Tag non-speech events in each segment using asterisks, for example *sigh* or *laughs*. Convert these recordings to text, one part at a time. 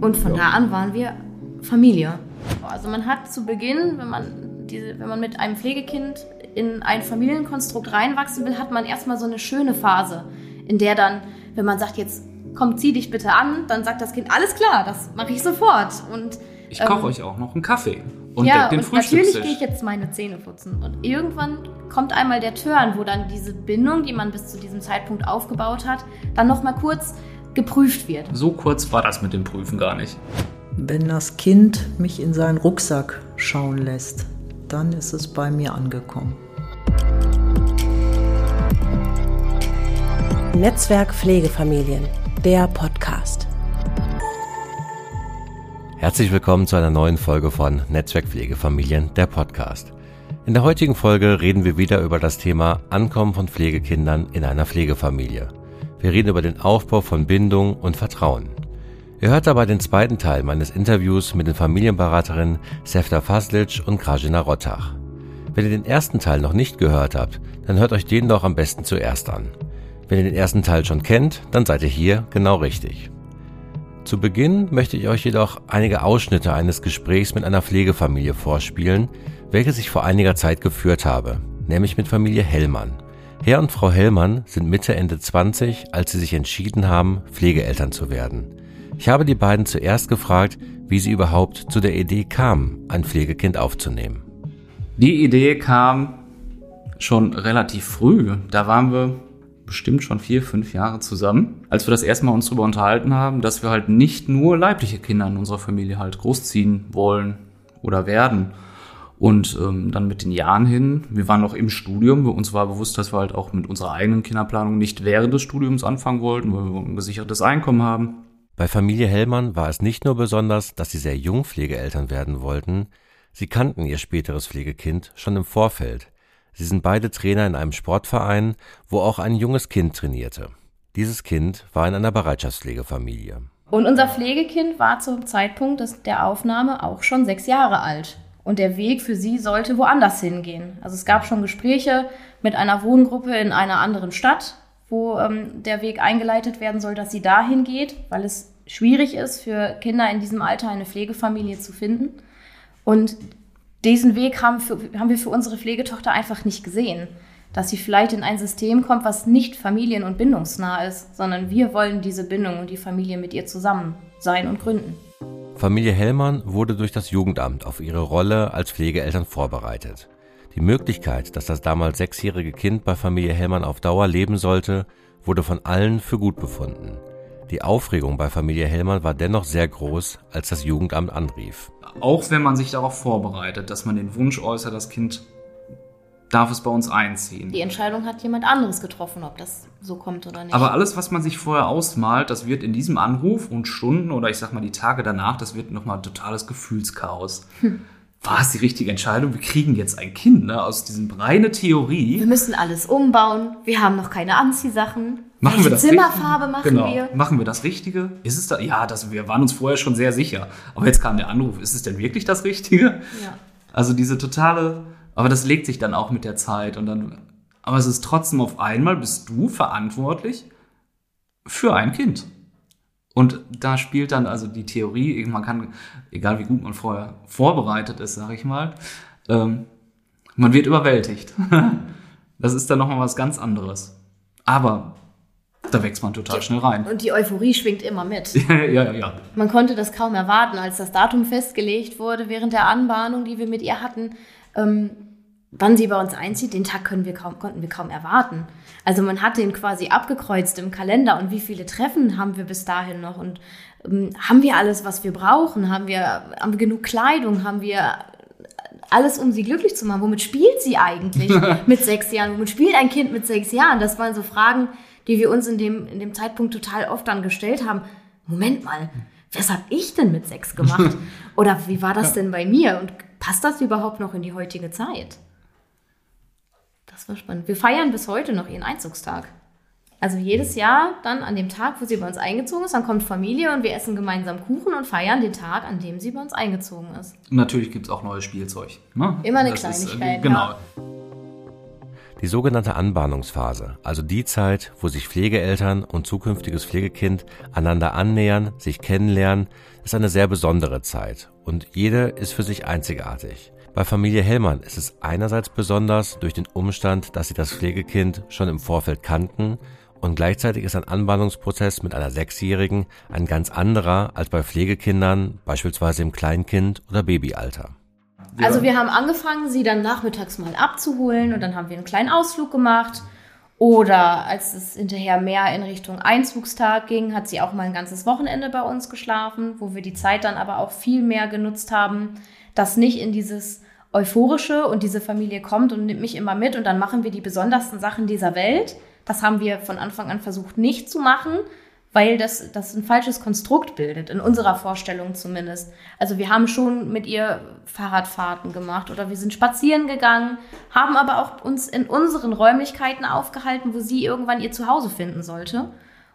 Und von da an waren wir Familie. Also man hat zu Beginn, wenn man, diese, wenn man mit einem Pflegekind in ein Familienkonstrukt reinwachsen will, hat man erstmal so eine schöne Phase, in der dann, wenn man sagt, jetzt komm, zieh dich bitte an, dann sagt das Kind, alles klar, das mache ich sofort. Und, ich koche ähm, euch auch noch einen Kaffee. Und ja, den, den und natürlich gehe ich jetzt meine Zähne putzen. Und irgendwann kommt einmal der Turn, wo dann diese Bindung, die man bis zu diesem Zeitpunkt aufgebaut hat, dann nochmal kurz geprüft wird. So kurz war das mit dem Prüfen gar nicht. Wenn das Kind mich in seinen Rucksack schauen lässt, dann ist es bei mir angekommen. Netzwerk Pflegefamilien, der Podcast. Herzlich willkommen zu einer neuen Folge von Netzwerk Pflegefamilien, der Podcast. In der heutigen Folge reden wir wieder über das Thema Ankommen von Pflegekindern in einer Pflegefamilie. Wir reden über den Aufbau von Bindung und Vertrauen. Ihr hört dabei den zweiten Teil meines Interviews mit den Familienberaterinnen Sefta Faslic und Krajina Rottach. Wenn ihr den ersten Teil noch nicht gehört habt, dann hört euch den doch am besten zuerst an. Wenn ihr den ersten Teil schon kennt, dann seid ihr hier genau richtig. Zu Beginn möchte ich euch jedoch einige Ausschnitte eines Gesprächs mit einer Pflegefamilie vorspielen, welches ich vor einiger Zeit geführt habe, nämlich mit Familie Hellmann. Herr und Frau Hellmann sind Mitte Ende 20, als sie sich entschieden haben, Pflegeeltern zu werden. Ich habe die beiden zuerst gefragt, wie sie überhaupt zu der Idee kamen, ein Pflegekind aufzunehmen. Die Idee kam schon relativ früh. Da waren wir bestimmt schon vier, fünf Jahre zusammen, als wir das erste Mal uns darüber unterhalten haben, dass wir halt nicht nur leibliche Kinder in unserer Familie halt großziehen wollen oder werden. Und ähm, dann mit den Jahren hin, wir waren noch im Studium, uns war bewusst, dass wir halt auch mit unserer eigenen Kinderplanung nicht während des Studiums anfangen wollten, weil wir ein gesichertes Einkommen haben. Bei Familie Hellmann war es nicht nur besonders, dass sie sehr jung Pflegeeltern werden wollten, sie kannten ihr späteres Pflegekind schon im Vorfeld. Sie sind beide Trainer in einem Sportverein, wo auch ein junges Kind trainierte. Dieses Kind war in einer Bereitschaftspflegefamilie. Und unser Pflegekind war zum Zeitpunkt der Aufnahme auch schon sechs Jahre alt. Und der Weg für sie sollte woanders hingehen. Also es gab schon Gespräche mit einer Wohngruppe in einer anderen Stadt, wo ähm, der Weg eingeleitet werden soll, dass sie dahin geht, weil es schwierig ist, für Kinder in diesem Alter eine Pflegefamilie zu finden. Und diesen Weg haben, für, haben wir für unsere Pflegetochter einfach nicht gesehen. Dass sie vielleicht in ein System kommt, was nicht familien- und bindungsnah ist, sondern wir wollen diese Bindung und die Familie mit ihr zusammen sein und gründen. Familie Hellmann wurde durch das Jugendamt auf ihre Rolle als Pflegeeltern vorbereitet. Die Möglichkeit, dass das damals sechsjährige Kind bei Familie Hellmann auf Dauer leben sollte, wurde von allen für gut befunden. Die Aufregung bei Familie Hellmann war dennoch sehr groß, als das Jugendamt anrief. Auch wenn man sich darauf vorbereitet, dass man den Wunsch äußert, das Kind darf es bei uns einziehen. Die Entscheidung hat jemand anderes getroffen, ob das so kommt oder nicht. Aber alles, was man sich vorher ausmalt, das wird in diesem Anruf und Stunden oder ich sag mal die Tage danach, das wird nochmal totales Gefühlschaos. Hm war es die richtige Entscheidung? Wir kriegen jetzt ein Kind, ne? Aus diesem reine Theorie. Wir müssen alles umbauen. Wir haben noch keine Anziehsachen. Machen Welche wir das Zimmerfarbe Richtige? machen genau. wir? Machen wir das Richtige? Ist es da? Ja, das, wir waren uns vorher schon sehr sicher. Aber jetzt kam der Anruf. Ist es denn wirklich das Richtige? Ja. Also diese totale, aber das legt sich dann auch mit der Zeit und dann, aber es ist trotzdem auf einmal bist du verantwortlich für ein Kind. Und da spielt dann also die Theorie, man kann, egal wie gut man vorher vorbereitet ist, sage ich mal, ähm, man wird überwältigt. *laughs* das ist dann nochmal was ganz anderes. Aber da wächst man total schnell rein. Und die Euphorie schwingt immer mit. *laughs* ja, ja, ja. Man konnte das kaum erwarten, als das Datum festgelegt wurde während der Anbahnung, die wir mit ihr hatten. Ähm, wann sie bei uns einzieht, den Tag können wir kaum, konnten wir kaum erwarten. Also man hat den quasi abgekreuzt im Kalender und wie viele Treffen haben wir bis dahin noch und ähm, haben wir alles, was wir brauchen? Haben wir, haben wir genug Kleidung? Haben wir alles, um sie glücklich zu machen? Womit spielt sie eigentlich *laughs* mit sechs Jahren? Womit spielt ein Kind mit sechs Jahren? Das waren so Fragen, die wir uns in dem, in dem Zeitpunkt total oft dann gestellt haben. Moment mal, was habe ich denn mit sechs gemacht? *laughs* Oder wie war das denn bei mir? Und passt das überhaupt noch in die heutige Zeit? Das war spannend. Wir feiern bis heute noch ihren Einzugstag. Also jedes Jahr dann an dem Tag, wo sie bei uns eingezogen ist, dann kommt Familie und wir essen gemeinsam Kuchen und feiern den Tag, an dem sie bei uns eingezogen ist. Und natürlich gibt es auch neues Spielzeug. Ne? Immer eine das Kleinigkeit. Ist, äh, genau. Ja. Die sogenannte Anbahnungsphase, also die Zeit, wo sich Pflegeeltern und zukünftiges Pflegekind einander annähern, sich kennenlernen, ist eine sehr besondere Zeit und jede ist für sich einzigartig. Bei Familie Hellmann ist es einerseits besonders durch den Umstand, dass sie das Pflegekind schon im Vorfeld kannten und gleichzeitig ist ein Anbahnungsprozess mit einer Sechsjährigen ein ganz anderer als bei Pflegekindern, beispielsweise im Kleinkind- oder Babyalter. Also wir haben angefangen, sie dann nachmittags mal abzuholen und dann haben wir einen kleinen Ausflug gemacht. Oder als es hinterher mehr in Richtung Einzugstag ging, hat sie auch mal ein ganzes Wochenende bei uns geschlafen, wo wir die Zeit dann aber auch viel mehr genutzt haben, das nicht in dieses Euphorische und diese Familie kommt und nimmt mich immer mit und dann machen wir die besondersten Sachen dieser Welt. Das haben wir von Anfang an versucht nicht zu machen, weil das, das ein falsches Konstrukt bildet, in unserer Vorstellung zumindest. Also wir haben schon mit ihr Fahrradfahrten gemacht oder wir sind spazieren gegangen, haben aber auch uns in unseren Räumlichkeiten aufgehalten, wo sie irgendwann ihr Zuhause finden sollte.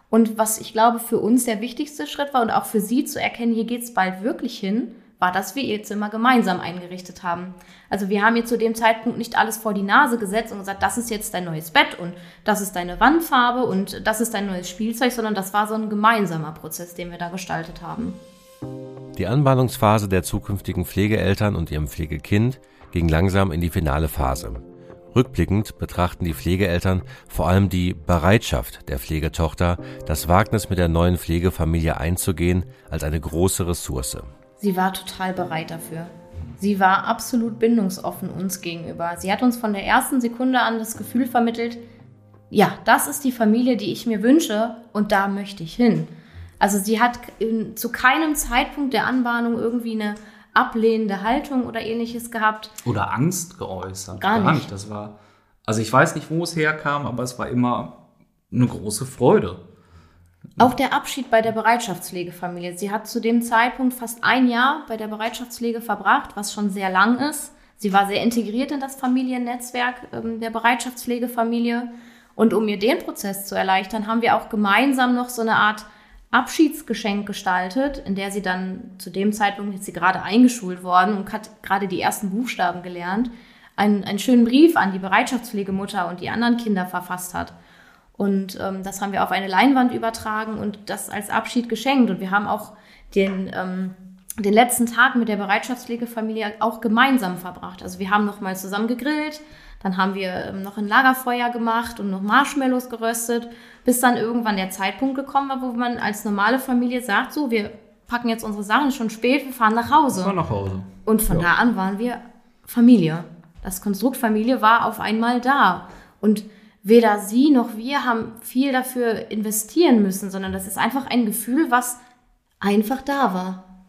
Und was ich glaube für uns der wichtigste Schritt war und auch für sie zu erkennen, hier geht's bald wirklich hin, war, dass wir ihr Zimmer gemeinsam eingerichtet haben. Also wir haben ihr zu dem Zeitpunkt nicht alles vor die Nase gesetzt und gesagt, das ist jetzt dein neues Bett und das ist deine Wandfarbe und das ist dein neues Spielzeug, sondern das war so ein gemeinsamer Prozess, den wir da gestaltet haben. Die Anbahnungsphase der zukünftigen Pflegeeltern und ihrem Pflegekind ging langsam in die finale Phase. Rückblickend betrachten die Pflegeeltern vor allem die Bereitschaft der Pflegetochter, das Wagnis mit der neuen Pflegefamilie einzugehen, als eine große Ressource. Sie war total bereit dafür. Sie war absolut bindungsoffen uns gegenüber. Sie hat uns von der ersten Sekunde an das Gefühl vermittelt, ja, das ist die Familie, die ich mir wünsche und da möchte ich hin. Also sie hat in, zu keinem Zeitpunkt der Anbahnung irgendwie eine ablehnende Haltung oder ähnliches gehabt. Oder Angst geäußert. Gar nicht. Gar nicht. Das war, also ich weiß nicht, wo es herkam, aber es war immer eine große Freude. Auch der Abschied bei der Bereitschaftspflegefamilie. Sie hat zu dem Zeitpunkt fast ein Jahr bei der Bereitschaftspflege verbracht, was schon sehr lang ist. Sie war sehr integriert in das Familiennetzwerk ähm, der Bereitschaftspflegefamilie. Und um ihr den Prozess zu erleichtern, haben wir auch gemeinsam noch so eine Art Abschiedsgeschenk gestaltet, in der sie dann zu dem Zeitpunkt ist sie gerade eingeschult worden und hat gerade die ersten Buchstaben gelernt, einen, einen schönen Brief an die Bereitschaftspflegemutter und die anderen Kinder verfasst hat. Und ähm, das haben wir auf eine Leinwand übertragen und das als Abschied geschenkt. Und wir haben auch den, ähm, den letzten Tag mit der Bereitschaftspflegefamilie auch gemeinsam verbracht. Also wir haben noch mal zusammen gegrillt, dann haben wir ähm, noch ein Lagerfeuer gemacht und noch Marshmallows geröstet, bis dann irgendwann der Zeitpunkt gekommen war, wo man als normale Familie sagt, so, wir packen jetzt unsere Sachen, schon spät, wir fahren nach Hause. Fahren nach Hause. Und von ja. da an waren wir Familie. Das Konstrukt Familie war auf einmal da. Und weder sie noch wir haben viel dafür investieren müssen, sondern das ist einfach ein Gefühl, was einfach da war.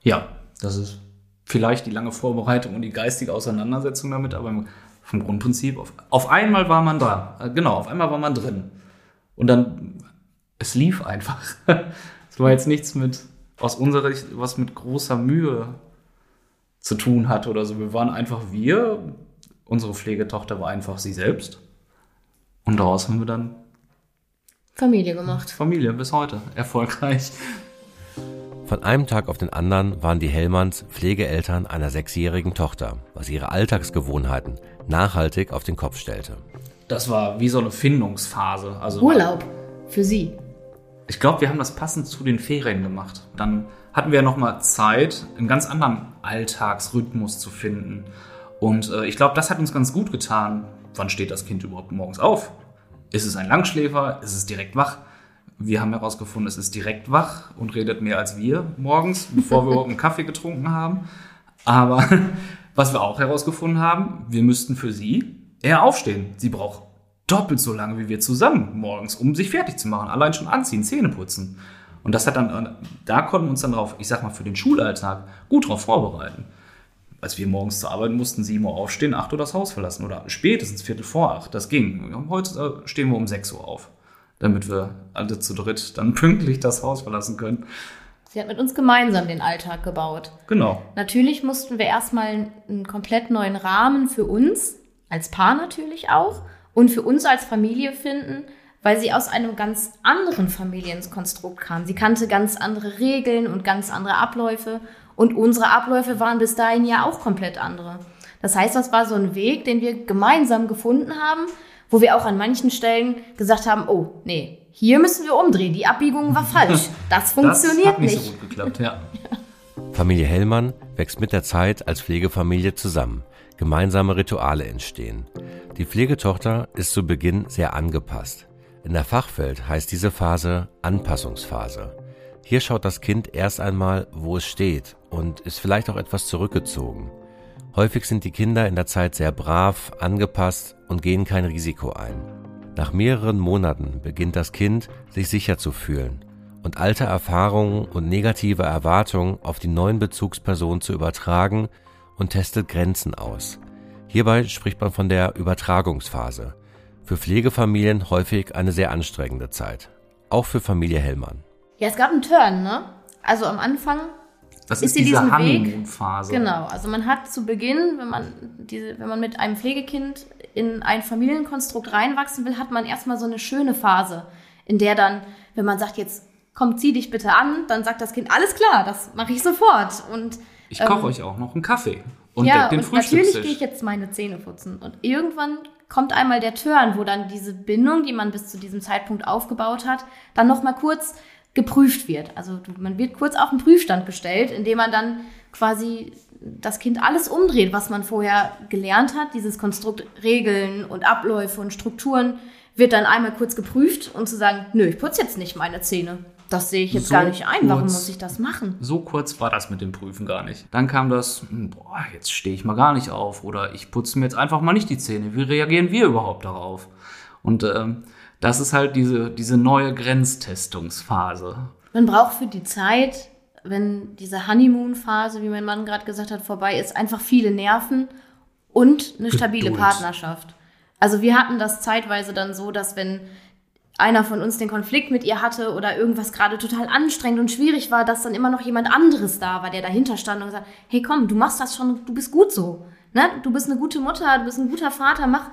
Ja, das ist vielleicht die lange Vorbereitung und die geistige Auseinandersetzung damit, aber vom Grundprinzip auf, auf einmal war man da. Äh, genau, auf einmal war man drin. Und dann, es lief einfach. *laughs* Es war jetzt nichts mit, aus unserer Sicht, was mit großer Mühe zu tun hat oder so. Wir waren einfach wir. Unsere Pflegetochter war einfach sie selbst. Und daraus haben wir dann Familie gemacht. Familie bis heute. Erfolgreich. Von einem Tag auf den anderen waren die Hellmanns Pflegeeltern einer sechsjährigen Tochter, was ihre Alltagsgewohnheiten nachhaltig auf den Kopf stellte. Das war wie so eine Findungsphase. Also Urlaub für sie. Ich glaube, wir haben das passend zu den Ferien gemacht. Dann hatten wir noch mal Zeit, einen ganz anderen Alltagsrhythmus zu finden. Und äh, ich glaube, das hat uns ganz gut getan, wann steht das Kind überhaupt morgens auf? Ist es ein Langschläfer? Ist es direkt wach? Wir haben herausgefunden, es ist direkt wach und redet mehr als wir morgens, bevor wir überhaupt einen Kaffee getrunken haben. Aber *laughs* was wir auch herausgefunden haben, wir müssten für sie eher aufstehen. Sie braucht doppelt so lange wie wir zusammen morgens, um sich fertig zu machen. Allein schon anziehen, Zähne putzen. Und das hat dann, da konnten wir uns dann darauf, ich sag mal, für den Schulalltag gut darauf vorbereiten als wir morgens zur Arbeit mussten, 7 Uhr aufstehen, 8 Uhr das Haus verlassen oder spätestens Viertel vor 8. Das ging. Heute äh, stehen wir um 6 Uhr auf, damit wir alle zu dritt dann pünktlich das Haus verlassen können. Sie hat mit uns gemeinsam den Alltag gebaut. Genau. Natürlich mussten wir erstmal einen komplett neuen Rahmen für uns, als Paar natürlich auch, und für uns als Familie finden, weil sie aus einem ganz anderen Familienkonstrukt kam. Sie kannte ganz andere Regeln und ganz andere Abläufe und unsere Abläufe waren bis dahin ja auch komplett andere. Das heißt, das war so ein Weg, den wir gemeinsam gefunden haben, wo wir auch an manchen Stellen gesagt haben, oh, nee, hier müssen wir umdrehen, die Abbiegung war falsch. Das funktioniert das hat nicht. nicht so gut geklappt, ja. *laughs* Familie Hellmann wächst mit der Zeit als Pflegefamilie zusammen. Gemeinsame Rituale entstehen. Die Pflegetochter ist zu Beginn sehr angepasst. In der Fachwelt heißt diese Phase Anpassungsphase. Hier schaut das Kind erst einmal, wo es steht und ist vielleicht auch etwas zurückgezogen. Häufig sind die Kinder in der Zeit sehr brav, angepasst und gehen kein Risiko ein. Nach mehreren Monaten beginnt das Kind, sich sicher zu fühlen und alte Erfahrungen und negative Erwartungen auf die neuen Bezugspersonen zu übertragen und testet Grenzen aus. Hierbei spricht man von der Übertragungsphase. Für Pflegefamilien häufig eine sehr anstrengende Zeit. Auch für Familie Hellmann. Ja, es gab einen Turn, ne? Also am Anfang das ist, ist diese Honeymoon-Phase. Genau, also man hat zu Beginn, wenn man, diese, wenn man mit einem Pflegekind in ein Familienkonstrukt reinwachsen will, hat man erstmal so eine schöne Phase, in der dann, wenn man sagt, jetzt komm, zieh dich bitte an, dann sagt das Kind, alles klar, das mache ich sofort. Und, ich koche ähm, euch auch noch einen Kaffee und ja, den und natürlich gehe ich jetzt meine Zähne putzen. Und irgendwann kommt einmal der Turn, wo dann diese Bindung, die man bis zu diesem Zeitpunkt aufgebaut hat, dann nochmal kurz geprüft wird. Also man wird kurz auf den Prüfstand gestellt, indem man dann quasi das Kind alles umdreht, was man vorher gelernt hat. Dieses Konstrukt Regeln und Abläufe und Strukturen wird dann einmal kurz geprüft und zu sagen, nö, ich putze jetzt nicht meine Zähne. Das sehe ich jetzt so gar nicht ein. Kurz, Warum muss ich das machen? So kurz war das mit dem Prüfen gar nicht. Dann kam das, hm, boah, jetzt stehe ich mal gar nicht auf oder ich putze mir jetzt einfach mal nicht die Zähne. Wie reagieren wir überhaupt darauf? Und ähm, das ist halt diese, diese neue Grenztestungsphase. Man braucht für die Zeit, wenn diese Honeymoon-Phase, wie mein Mann gerade gesagt hat, vorbei ist, einfach viele Nerven und eine stabile Geduld. Partnerschaft. Also wir hatten das zeitweise dann so, dass wenn einer von uns den Konflikt mit ihr hatte oder irgendwas gerade total anstrengend und schwierig war, dass dann immer noch jemand anderes da war, der dahinter stand und gesagt, hey komm, du machst das schon, du bist gut so. Ne? Du bist eine gute Mutter, du bist ein guter Vater, mach,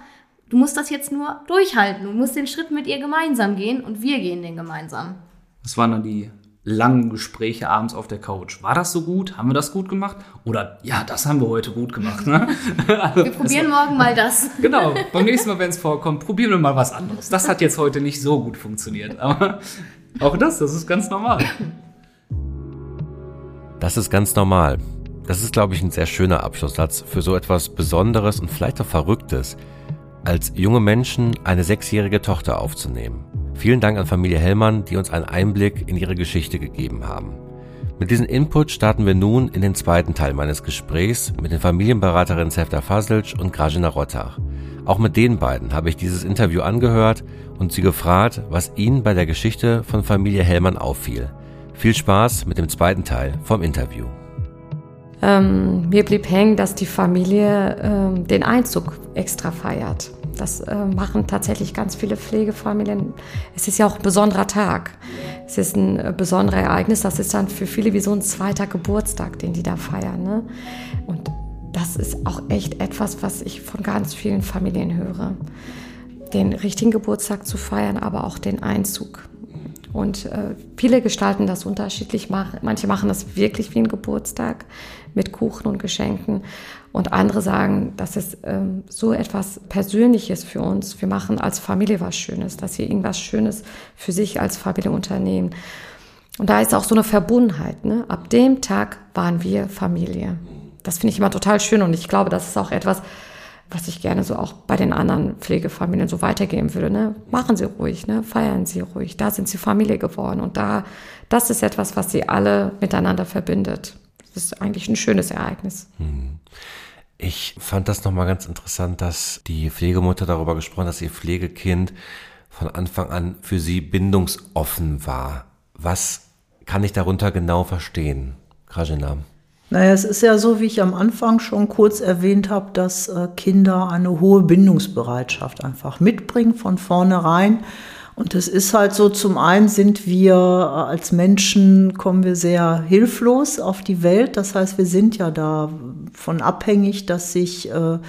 Du musst das jetzt nur durchhalten. Du musst den Schritt mit ihr gemeinsam gehen und wir gehen den gemeinsam. Das waren dann die langen Gespräche abends auf der Couch. War das so gut? Haben wir das gut gemacht? Oder ja, das haben wir heute gut gemacht. Ne? *laughs* also, wir probieren morgen mal das. *laughs* genau, beim nächsten Mal, wenn es vorkommt, probieren wir mal was anderes. Das hat jetzt heute nicht so gut funktioniert. Aber auch das, das ist ganz normal. Das ist ganz normal. Das ist, glaube ich, ein sehr schöner Abschlusssatz für so etwas Besonderes und vielleicht auch Verrücktes als junge Menschen eine sechsjährige Tochter aufzunehmen. Vielen Dank an Familie Hellmann, die uns einen Einblick in ihre Geschichte gegeben haben. Mit diesem Input starten wir nun in den zweiten Teil meines Gesprächs mit den Familienberaterinnen Sefta Fasilc und Grajina Rottach. Auch mit den beiden habe ich dieses Interview angehört und sie gefragt, was ihnen bei der Geschichte von Familie Hellmann auffiel. Viel Spaß mit dem zweiten Teil vom Interview. Ähm, mir blieb hängen, dass die Familie ähm, den Einzug extra feiert. Das äh, machen tatsächlich ganz viele Pflegefamilien. Es ist ja auch ein besonderer Tag. Es ist ein äh, besonderes Ereignis. Das ist dann für viele wie so ein zweiter Geburtstag, den die da feiern. Ne? Und das ist auch echt etwas, was ich von ganz vielen Familien höre. Den richtigen Geburtstag zu feiern, aber auch den Einzug. Und äh, viele gestalten das unterschiedlich. Manche machen das wirklich wie ein Geburtstag mit Kuchen und Geschenken. Und andere sagen, das ist ähm, so etwas Persönliches für uns. Wir machen als Familie was Schönes, dass sie irgendwas Schönes für sich als Familie unternehmen. Und da ist auch so eine Verbundenheit. Ne? Ab dem Tag waren wir Familie. Das finde ich immer total schön und ich glaube, das ist auch etwas, was ich gerne so auch bei den anderen Pflegefamilien so weitergeben würde. Ne? Machen Sie ruhig, ne? feiern Sie ruhig. Da sind Sie Familie geworden und da, das ist etwas, was Sie alle miteinander verbindet. Das ist eigentlich ein schönes Ereignis. Hm. Ich fand das nochmal ganz interessant, dass die Pflegemutter darüber gesprochen hat, dass ihr Pflegekind von Anfang an für sie bindungsoffen war. Was kann ich darunter genau verstehen, Krajina? Naja, es ist ja so, wie ich am Anfang schon kurz erwähnt habe, dass äh, Kinder eine hohe Bindungsbereitschaft einfach mitbringen von vornherein. Und es ist halt so, zum einen sind wir äh, als Menschen, kommen wir sehr hilflos auf die Welt. Das heißt, wir sind ja davon abhängig, dass sich äh,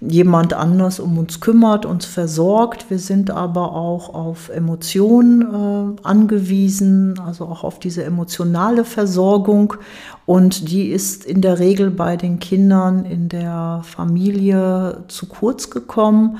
jemand anders um uns kümmert, uns versorgt. Wir sind aber auch auf Emotionen äh, angewiesen, also auch auf diese emotionale Versorgung. Und die ist in der Regel bei den Kindern in der Familie zu kurz gekommen.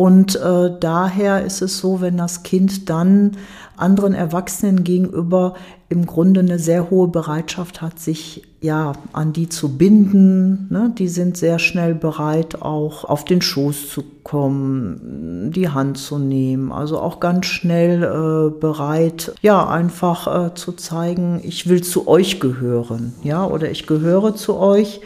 Und äh, daher ist es so, wenn das Kind dann anderen Erwachsenen gegenüber im Grunde eine sehr hohe Bereitschaft hat, sich ja an die zu binden. Ne? Die sind sehr schnell bereit, auch auf den Schoß zu kommen, die Hand zu nehmen. Also auch ganz schnell äh, bereit, ja einfach äh, zu zeigen, ich will zu euch gehören, ja, oder ich gehöre zu euch.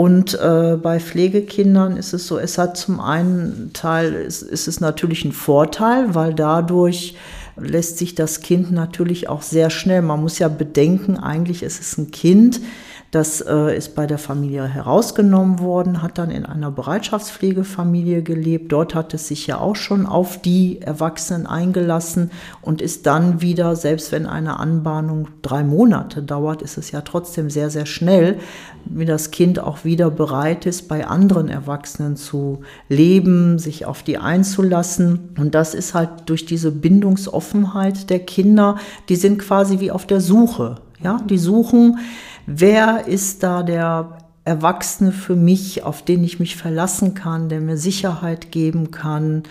Und äh, bei Pflegekindern ist es so, es hat zum einen Teil, ist, ist es natürlich ein Vorteil, weil dadurch lässt sich das Kind natürlich auch sehr schnell, man muss ja bedenken, eigentlich ist es ein Kind, das äh, ist bei der Familie herausgenommen worden, hat dann in einer Bereitschaftspflegefamilie gelebt. Dort hat es sich ja auch schon auf die Erwachsenen eingelassen und ist dann wieder, selbst wenn eine Anbahnung drei Monate dauert, ist es ja trotzdem sehr, sehr schnell, wie das Kind auch wieder bereit ist, bei anderen Erwachsenen zu leben, sich auf die einzulassen. Und das ist halt durch diese Bindungsoffenheit der Kinder, die sind quasi wie auf der Suche. Ja, die suchen, wer ist da der Erwachsene für mich, auf den ich mich verlassen kann, der mir Sicherheit geben kann.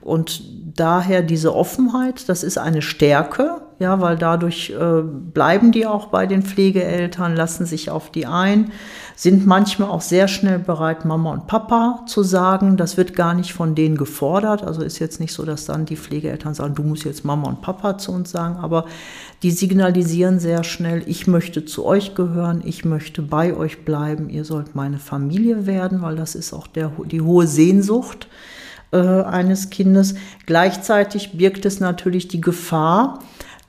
Und daher diese Offenheit, das ist eine Stärke, ja, weil dadurch äh, bleiben die auch bei den Pflegeeltern, lassen sich auf die ein, sind manchmal auch sehr schnell bereit, Mama und Papa zu sagen. Das wird gar nicht von denen gefordert. Also ist jetzt nicht so, dass dann die Pflegeeltern sagen, du musst jetzt Mama und Papa zu uns sagen, aber die signalisieren sehr schnell, ich möchte zu euch gehören, ich möchte bei euch bleiben, ihr sollt meine Familie werden, weil das ist auch der, die hohe Sehnsucht äh, eines Kindes. Gleichzeitig birgt es natürlich die Gefahr,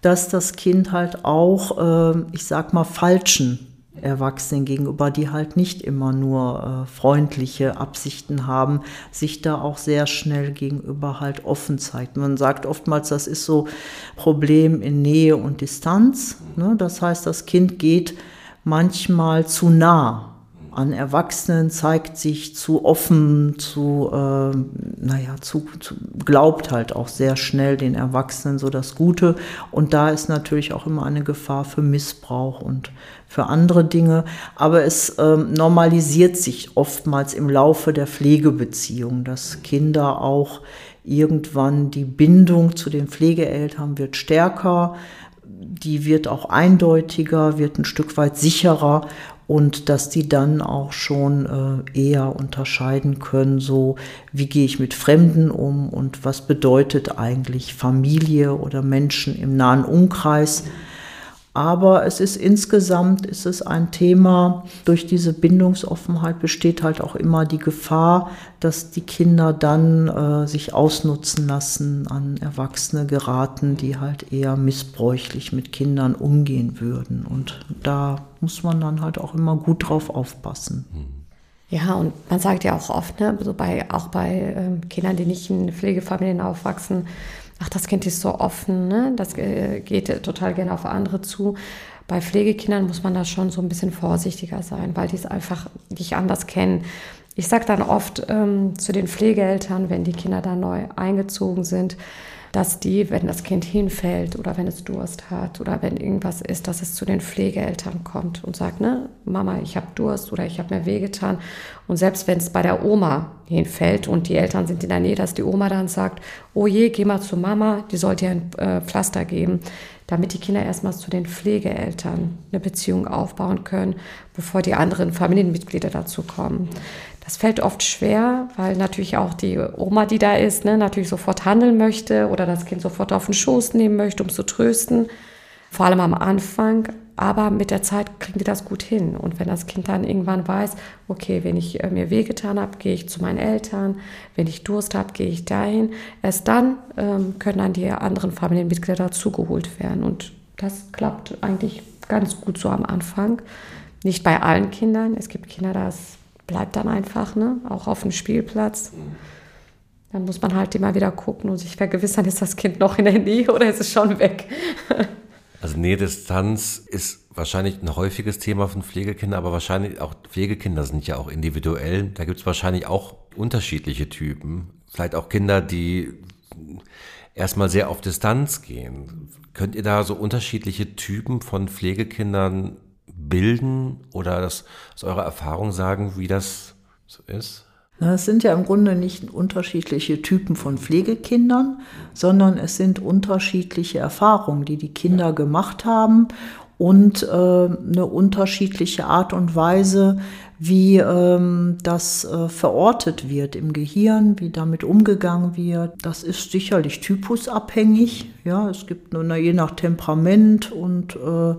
dass das Kind halt auch, äh, ich sag mal, falschen Erwachsenen gegenüber, die halt nicht immer nur äh, freundliche Absichten haben, sich da auch sehr schnell gegenüber halt offen zeigt. Man sagt oftmals, das ist so Problem in Nähe und Distanz. Ne? Das heißt, das Kind geht manchmal zu nah an Erwachsenen zeigt sich zu offen, zu, äh, naja, zu, zu, glaubt halt auch sehr schnell den Erwachsenen so das Gute. Und da ist natürlich auch immer eine Gefahr für Missbrauch und für andere Dinge. Aber es äh, normalisiert sich oftmals im Laufe der Pflegebeziehung, dass Kinder auch irgendwann die Bindung zu den Pflegeeltern wird stärker, die wird auch eindeutiger, wird ein Stück weit sicherer und dass die dann auch schon äh, eher unterscheiden können, so wie gehe ich mit Fremden um und was bedeutet eigentlich Familie oder Menschen im nahen Umkreis. Aber es ist insgesamt ist es ein Thema, durch diese Bindungsoffenheit besteht halt auch immer die Gefahr, dass die Kinder dann äh, sich ausnutzen lassen, an Erwachsene geraten, die halt eher missbräuchlich mit Kindern umgehen würden. Und da muss man dann halt auch immer gut drauf aufpassen. Ja, und man sagt ja auch oft, ne, so bei, auch bei ähm, Kindern, die nicht in Pflegefamilien aufwachsen, ach, das Kind ist so offen, ne? das äh, geht total gerne auf andere zu. Bei Pflegekindern muss man da schon so ein bisschen vorsichtiger sein, weil die es einfach nicht anders kennen. Ich sage dann oft ähm, zu den Pflegeeltern, wenn die Kinder da neu eingezogen sind, dass die, wenn das Kind hinfällt oder wenn es Durst hat oder wenn irgendwas ist, dass es zu den Pflegeeltern kommt und sagt, ne, Mama, ich habe Durst oder ich habe mir wehgetan. Und selbst wenn es bei der Oma hinfällt und die Eltern sind in der Nähe, dass die Oma dann sagt, oh je, geh mal zu Mama, die sollte dir ein äh, Pflaster geben, damit die Kinder erstmal zu den Pflegeeltern eine Beziehung aufbauen können, bevor die anderen Familienmitglieder dazu kommen. Das fällt oft schwer, weil natürlich auch die Oma, die da ist, ne, natürlich sofort handeln möchte oder das Kind sofort auf den Schoß nehmen möchte, um zu trösten. Vor allem am Anfang. Aber mit der Zeit kriegen die das gut hin. Und wenn das Kind dann irgendwann weiß, okay, wenn ich äh, mir wehgetan habe, gehe ich zu meinen Eltern. Wenn ich Durst habe, gehe ich dahin. Erst dann ähm, können dann die anderen Familienmitglieder dazugeholt werden. Und das klappt eigentlich ganz gut so am Anfang. Nicht bei allen Kindern. Es gibt Kinder, das bleibt dann einfach, ne? auch auf dem Spielplatz. Dann muss man halt immer wieder gucken und sich vergewissern, ist das Kind noch in der Nähe oder ist es schon weg? *laughs* Also Nähdistanz ist wahrscheinlich ein häufiges Thema von Pflegekindern, aber wahrscheinlich auch Pflegekinder sind ja auch individuell. Da gibt es wahrscheinlich auch unterschiedliche Typen. Vielleicht auch Kinder, die erstmal sehr auf Distanz gehen. Könnt ihr da so unterschiedliche Typen von Pflegekindern bilden oder das aus eurer Erfahrung sagen, wie das so ist? Es sind ja im Grunde nicht unterschiedliche Typen von Pflegekindern, sondern es sind unterschiedliche Erfahrungen, die die Kinder gemacht haben und äh, eine unterschiedliche Art und Weise, wie ähm, das äh, verortet wird im Gehirn, wie damit umgegangen wird. Das ist sicherlich typusabhängig. Ja, es gibt nur je nach Temperament und äh,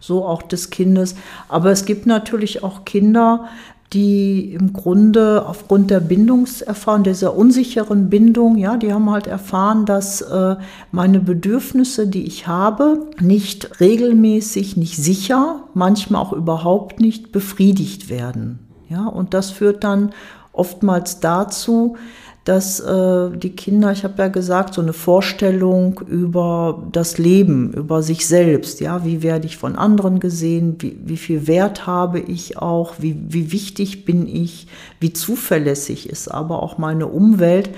so auch des Kindes. Aber es gibt natürlich auch Kinder, die im Grunde aufgrund der Bindungserfahrung, dieser unsicheren Bindung, ja, die haben halt erfahren, dass äh, meine Bedürfnisse, die ich habe, nicht regelmäßig, nicht sicher, manchmal auch überhaupt nicht befriedigt werden. Ja, und das führt dann oftmals dazu, dass äh, die Kinder, ich habe ja gesagt, so eine Vorstellung über das Leben, über sich selbst, ja, wie werde ich von anderen gesehen, wie, wie viel Wert habe ich auch, wie, wie wichtig bin ich, wie zuverlässig ist aber auch meine Umwelt.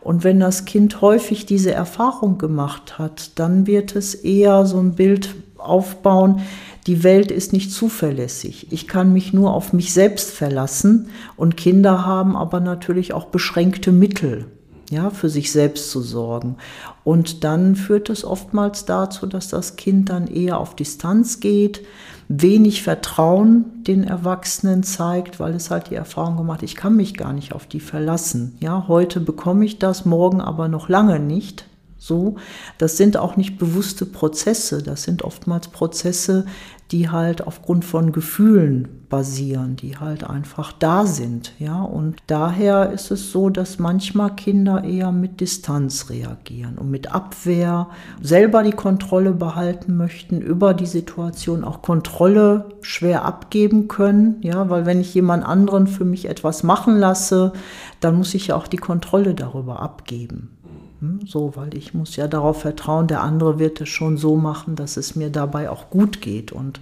Und wenn das Kind häufig diese Erfahrung gemacht hat, dann wird es eher so ein Bild aufbauen, die Welt ist nicht zuverlässig. Ich kann mich nur auf mich selbst verlassen und Kinder haben aber natürlich auch beschränkte Mittel, ja, für sich selbst zu sorgen. Und dann führt es oftmals dazu, dass das Kind dann eher auf Distanz geht, wenig Vertrauen den Erwachsenen zeigt, weil es halt die Erfahrung gemacht, ich kann mich gar nicht auf die verlassen. Ja, heute bekomme ich das, morgen aber noch lange nicht so. Das sind auch nicht bewusste Prozesse, das sind oftmals Prozesse, die halt aufgrund von Gefühlen basieren, die halt einfach da sind, ja. Und daher ist es so, dass manchmal Kinder eher mit Distanz reagieren und mit Abwehr selber die Kontrolle behalten möchten, über die Situation auch Kontrolle schwer abgeben können, ja, weil wenn ich jemand anderen für mich etwas machen lasse, dann muss ich ja auch die Kontrolle darüber abgeben. Hm, so, weil ich muss ja darauf vertrauen, der andere wird es schon so machen, dass es mir dabei auch gut geht. Und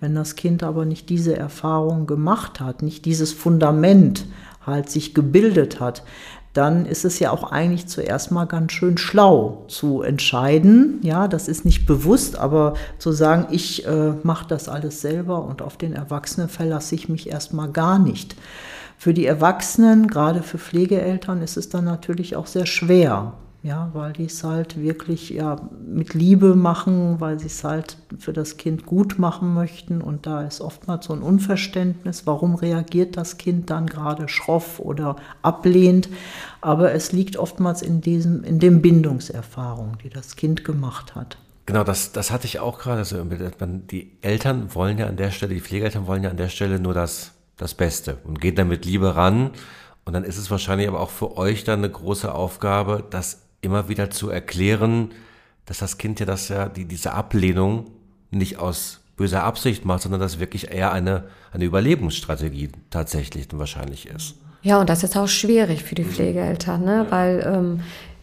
wenn das Kind aber nicht diese Erfahrung gemacht hat, nicht dieses Fundament halt sich gebildet hat, dann ist es ja auch eigentlich zuerst mal ganz schön schlau zu entscheiden. Ja, das ist nicht bewusst, aber zu sagen, ich äh, mache das alles selber und auf den Erwachsenen verlasse ich mich erstmal gar nicht. Für die Erwachsenen, gerade für Pflegeeltern, ist es dann natürlich auch sehr schwer, ja, weil die es halt wirklich ja, mit Liebe machen, weil sie es halt für das Kind gut machen möchten. Und da ist oftmals so ein Unverständnis, warum reagiert das Kind dann gerade schroff oder ablehnt. Aber es liegt oftmals in, diesem, in dem Bindungserfahrung, die das Kind gemacht hat. Genau, das, das hatte ich auch gerade. Also, die Eltern wollen ja an der Stelle, die Pflegeeltern wollen ja an der Stelle nur das, das Beste und gehen dann mit Liebe ran. Und dann ist es wahrscheinlich aber auch für euch dann eine große Aufgabe, das immer wieder zu erklären, dass das Kind ja das ja, die, diese Ablehnung nicht aus böser Absicht macht, sondern dass wirklich eher eine, eine Überlebensstrategie tatsächlich wahrscheinlich ist. Ja, und das ist auch schwierig für die Pflegeeltern, ne? weil ähm,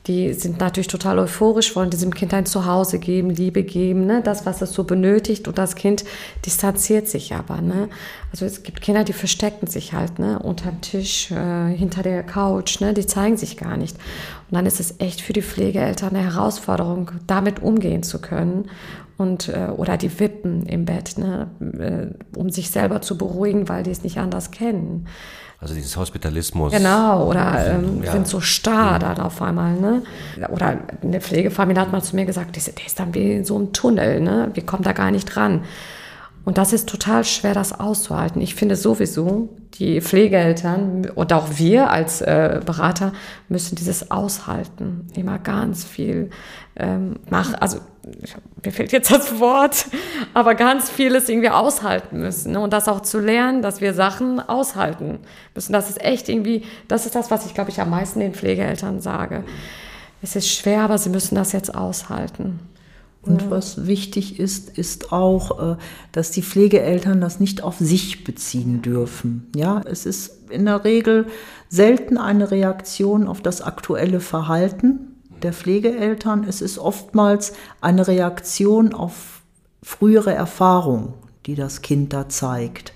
die sind natürlich total euphorisch, wollen diesem Kind ein Zuhause geben, Liebe geben, ne? das, was es so benötigt. Und das Kind distanziert sich aber. Ne? Also es gibt Kinder, die verstecken sich halt ne? unterm Tisch, äh, hinter der Couch, ne? die zeigen sich gar nicht. Und dann ist es echt für die Pflegeeltern eine Herausforderung, damit umgehen zu können. Und, äh, oder die wippen im Bett, ne? Äh, um sich selber zu beruhigen, weil die es nicht anders kennen. Also dieses Hospitalismus. Genau, oder ähm, ja. sind so starr dann auf einmal. Ne? Oder eine Pflegefamilie hat mal zu mir gesagt, der ist dann wie in so einem Tunnel, ne? wir kommen da gar nicht dran. Und das ist total schwer, das auszuhalten. Ich finde sowieso, die Pflegeeltern und auch wir als äh, Berater müssen dieses aushalten. Immer ganz viel ähm, machen. Also mir fehlt jetzt das Wort, aber ganz vieles irgendwie aushalten müssen. Ne? Und das auch zu lernen, dass wir Sachen aushalten müssen. Das ist echt irgendwie, das ist das, was ich, glaube ich, am meisten den Pflegeeltern sage. Es ist schwer, aber sie müssen das jetzt aushalten. Und ja. was wichtig ist, ist auch, äh, dass die Pflegeeltern das nicht auf sich beziehen dürfen. Ja, es ist in der Regel selten eine Reaktion auf das aktuelle Verhalten der Pflegeeltern. Es ist oftmals eine Reaktion auf frühere Erfahrungen, die das Kind da zeigt.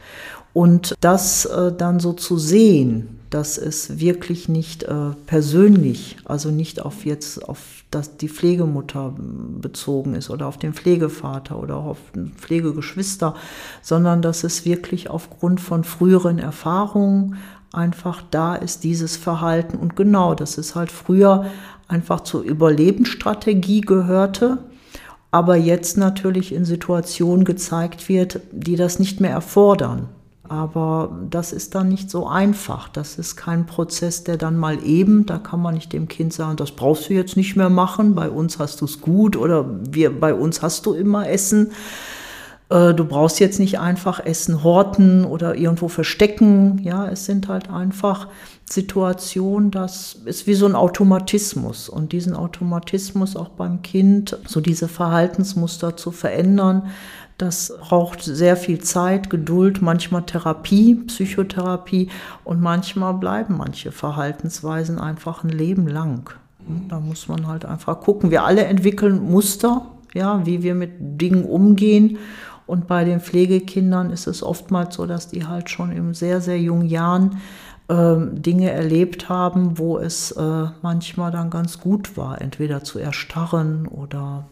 Und das äh, dann so zu sehen, dass es wirklich nicht äh, persönlich, also nicht auf jetzt auf das, die Pflegemutter bezogen ist oder auf den Pflegevater oder auf Pflegegeschwister, sondern dass es wirklich aufgrund von früheren Erfahrungen einfach da ist, dieses Verhalten. Und genau, dass es halt früher einfach zur Überlebensstrategie gehörte, aber jetzt natürlich in Situationen gezeigt wird, die das nicht mehr erfordern. Aber das ist dann nicht so einfach. Das ist kein Prozess, der dann mal eben, da kann man nicht dem Kind sagen, das brauchst du jetzt nicht mehr machen, bei uns hast du es gut oder wir, bei uns hast du immer Essen. Äh, du brauchst jetzt nicht einfach Essen horten oder irgendwo verstecken. Ja, es sind halt einfach Situationen, das ist wie so ein Automatismus. Und diesen Automatismus auch beim Kind, so diese Verhaltensmuster zu verändern, das braucht sehr viel Zeit, Geduld, manchmal Therapie, Psychotherapie und manchmal bleiben manche Verhaltensweisen einfach ein Leben lang. Da muss man halt einfach gucken. Wir alle entwickeln Muster, ja, wie wir mit Dingen umgehen. Und bei den Pflegekindern ist es oftmals so, dass die halt schon in sehr, sehr jungen Jahren äh, Dinge erlebt haben, wo es äh, manchmal dann ganz gut war, entweder zu erstarren oder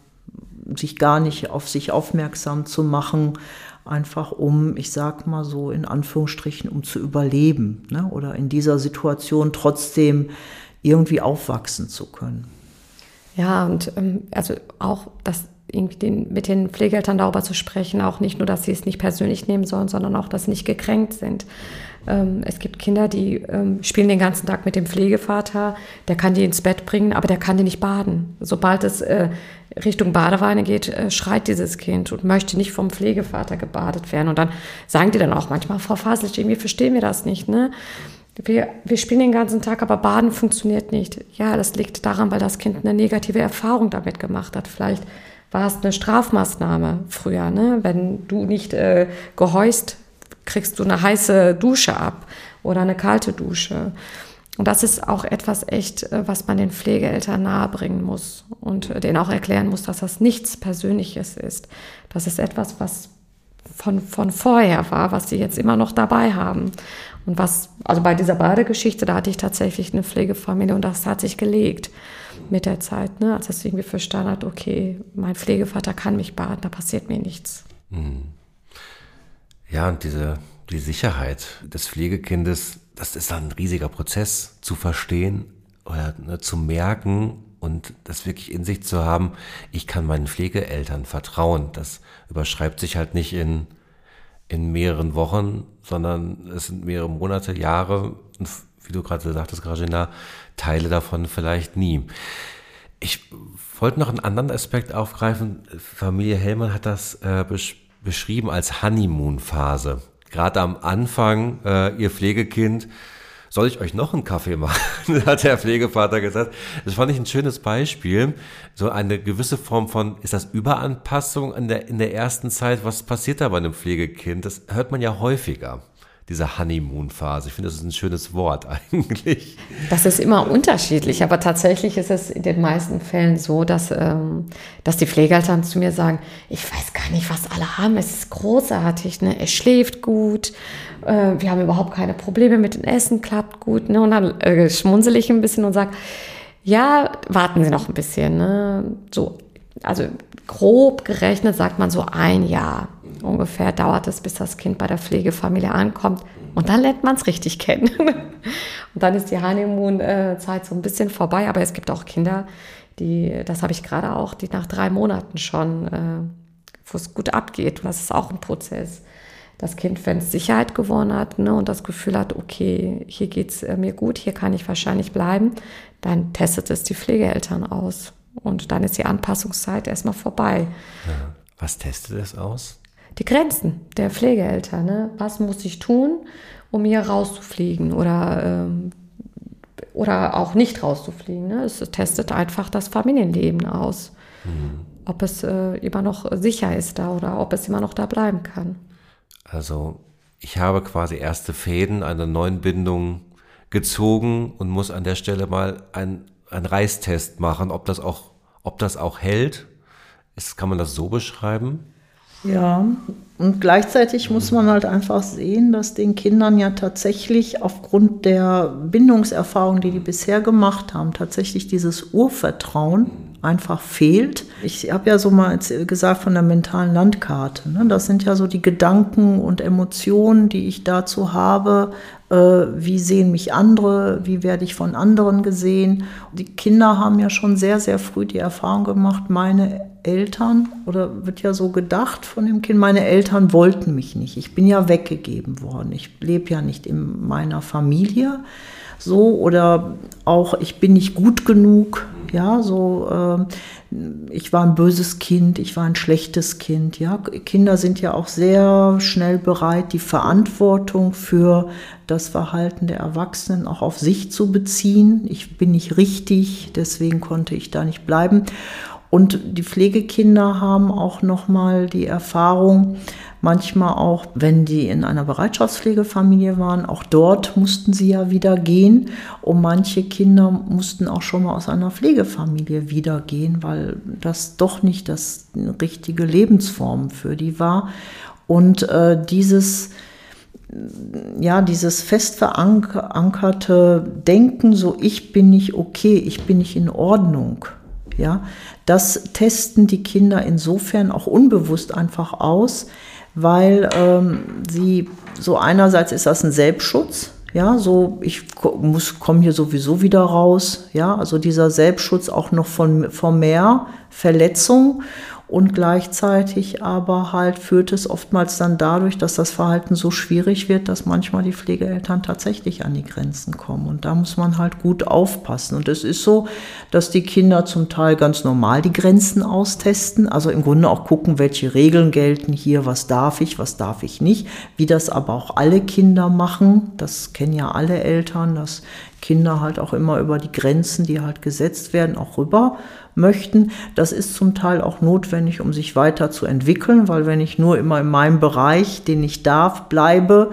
sich gar nicht auf sich aufmerksam zu machen, einfach um, ich sag mal so in Anführungsstrichen, um zu überleben ne? oder in dieser Situation trotzdem irgendwie aufwachsen zu können. Ja, und ähm, also auch das irgendwie den, mit den Pflegeeltern darüber zu sprechen, auch nicht nur, dass sie es nicht persönlich nehmen sollen, sondern auch, dass sie nicht gekränkt sind. Ähm, es gibt Kinder, die ähm, spielen den ganzen Tag mit dem Pflegevater, der kann die ins Bett bringen, aber der kann die nicht baden. Sobald es äh, Richtung Badeweine geht, äh, schreit dieses Kind und möchte nicht vom Pflegevater gebadet werden. Und dann sagen die dann auch manchmal, Frau Faslich, irgendwie verstehen wir das nicht, ne? Wir, wir spielen den ganzen Tag, aber Baden funktioniert nicht. Ja, das liegt daran, weil das Kind eine negative Erfahrung damit gemacht hat. Vielleicht war es eine Strafmaßnahme früher. Ne? Wenn du nicht äh, gehäust, kriegst du eine heiße Dusche ab oder eine kalte Dusche. Und das ist auch etwas echt, äh, was man den Pflegeeltern nahebringen muss und denen auch erklären muss, dass das nichts Persönliches ist. Das ist etwas, was von, von vorher war, was sie jetzt immer noch dabei haben. Und was, also bei dieser Badegeschichte, da hatte ich tatsächlich eine Pflegefamilie und das hat sich gelegt mit der Zeit, ne? als es irgendwie verstanden hat, okay, mein Pflegevater kann mich baden, da passiert mir nichts. Mhm. Ja, und diese die Sicherheit des Pflegekindes, das ist ein riesiger Prozess zu verstehen oder ne, zu merken und das wirklich in sich zu haben. Ich kann meinen Pflegeeltern vertrauen. Das überschreibt sich halt nicht in, in mehreren Wochen, sondern es sind mehrere Monate, Jahre und wie du gerade sagtest, Grajina, Teile davon vielleicht nie. Ich wollte noch einen anderen Aspekt aufgreifen. Familie Hellmann hat das äh, besch beschrieben als Honeymoon-Phase. Gerade am Anfang, äh, ihr Pflegekind, soll ich euch noch einen Kaffee machen? *laughs* hat der Pflegevater gesagt. Das fand ich ein schönes Beispiel. So eine gewisse Form von, ist das Überanpassung in der, in der ersten Zeit? Was passiert da bei einem Pflegekind? Das hört man ja häufiger diese Honeymoon-Phase. Ich finde, das ist ein schönes Wort *laughs* eigentlich. Das ist immer unterschiedlich, aber tatsächlich ist es in den meisten Fällen so, dass, ähm, dass die Pflegeeltern zu mir sagen, ich weiß gar nicht, was alle haben, es ist großartig, ne? er schläft gut, äh, wir haben überhaupt keine Probleme mit dem Essen, klappt gut. Ne? Und dann äh, schmunzel ich ein bisschen und sage, ja, warten Sie noch ein bisschen. Ne? So, also grob gerechnet sagt man so ein Jahr ungefähr dauert es, bis das Kind bei der Pflegefamilie ankommt. Und dann lernt man es richtig kennen. *laughs* und dann ist die Honeymoon-Zeit so ein bisschen vorbei. Aber es gibt auch Kinder, die, das habe ich gerade auch, die nach drei Monaten schon, äh, wo es gut abgeht. Das ist auch ein Prozess. Das Kind, wenn es Sicherheit gewonnen hat ne, und das Gefühl hat, okay, hier geht es äh, mir gut, hier kann ich wahrscheinlich bleiben, dann testet es die Pflegeeltern aus. Und dann ist die Anpassungszeit erstmal vorbei. Ja. Was testet es aus? Die Grenzen der Pflegeeltern. Ne? Was muss ich tun, um hier rauszufliegen oder, ähm, oder auch nicht rauszufliegen? Ne? Es testet einfach das Familienleben aus. Mhm. Ob es äh, immer noch sicher ist da oder ob es immer noch da bleiben kann. Also ich habe quasi erste Fäden einer neuen Bindung gezogen und muss an der Stelle mal einen Reißtest machen, ob das auch, ob das auch hält. Ist, kann man das so beschreiben? Ja, Und gleichzeitig muss man halt einfach sehen, dass den Kindern ja tatsächlich aufgrund der Bindungserfahrung, die die bisher gemacht haben, tatsächlich dieses Urvertrauen einfach fehlt. Ich habe ja so mal gesagt von der mentalen Landkarte. Ne? Das sind ja so die Gedanken und Emotionen, die ich dazu habe. Äh, wie sehen mich andere? Wie werde ich von anderen gesehen? Die Kinder haben ja schon sehr, sehr früh die Erfahrung gemacht, meine Eltern, oder wird ja so gedacht von dem Kind, meine Eltern wollten mich nicht. Ich bin ja weggegeben worden. Ich lebe ja nicht in meiner Familie so oder auch ich bin nicht gut genug, ja, so äh, ich war ein böses Kind, ich war ein schlechtes Kind, ja. Kinder sind ja auch sehr schnell bereit, die Verantwortung für das Verhalten der Erwachsenen auch auf sich zu beziehen. Ich bin nicht richtig, deswegen konnte ich da nicht bleiben. Und die Pflegekinder haben auch noch mal die Erfahrung, manchmal auch, wenn die in einer Bereitschaftspflegefamilie waren, auch dort mussten sie ja wieder gehen. Und manche Kinder mussten auch schon mal aus einer Pflegefamilie wieder gehen, weil das doch nicht das richtige Lebensform für die war. Und äh, dieses ja, dieses fest verankerte Denken, so ich bin nicht okay, ich bin nicht in Ordnung, ja, das testen die Kinder insofern auch unbewusst einfach aus, weil ähm, sie so einerseits ist das ein Selbstschutz, ja, so ich muss komme hier sowieso wieder raus, ja, also dieser Selbstschutz auch noch von, von mehr Verletzung und gleichzeitig aber halt führt es oftmals dann dadurch, dass das Verhalten so schwierig wird, dass manchmal die Pflegeeltern tatsächlich an die Grenzen kommen. Und da muss man halt gut aufpassen. Und es ist so, dass die Kinder zum Teil ganz normal die Grenzen austesten, also im Grunde auch gucken, welche Regeln gelten hier, was darf ich, was darf ich nicht. Wie das aber auch alle Kinder machen, das kennen ja alle Eltern, dass Kinder halt auch immer über die Grenzen, die halt gesetzt werden, auch rüber möchten. Das ist zum Teil auch notwendig, um sich weiterzuentwickeln, weil wenn ich nur immer in meinem Bereich, den ich darf, bleibe,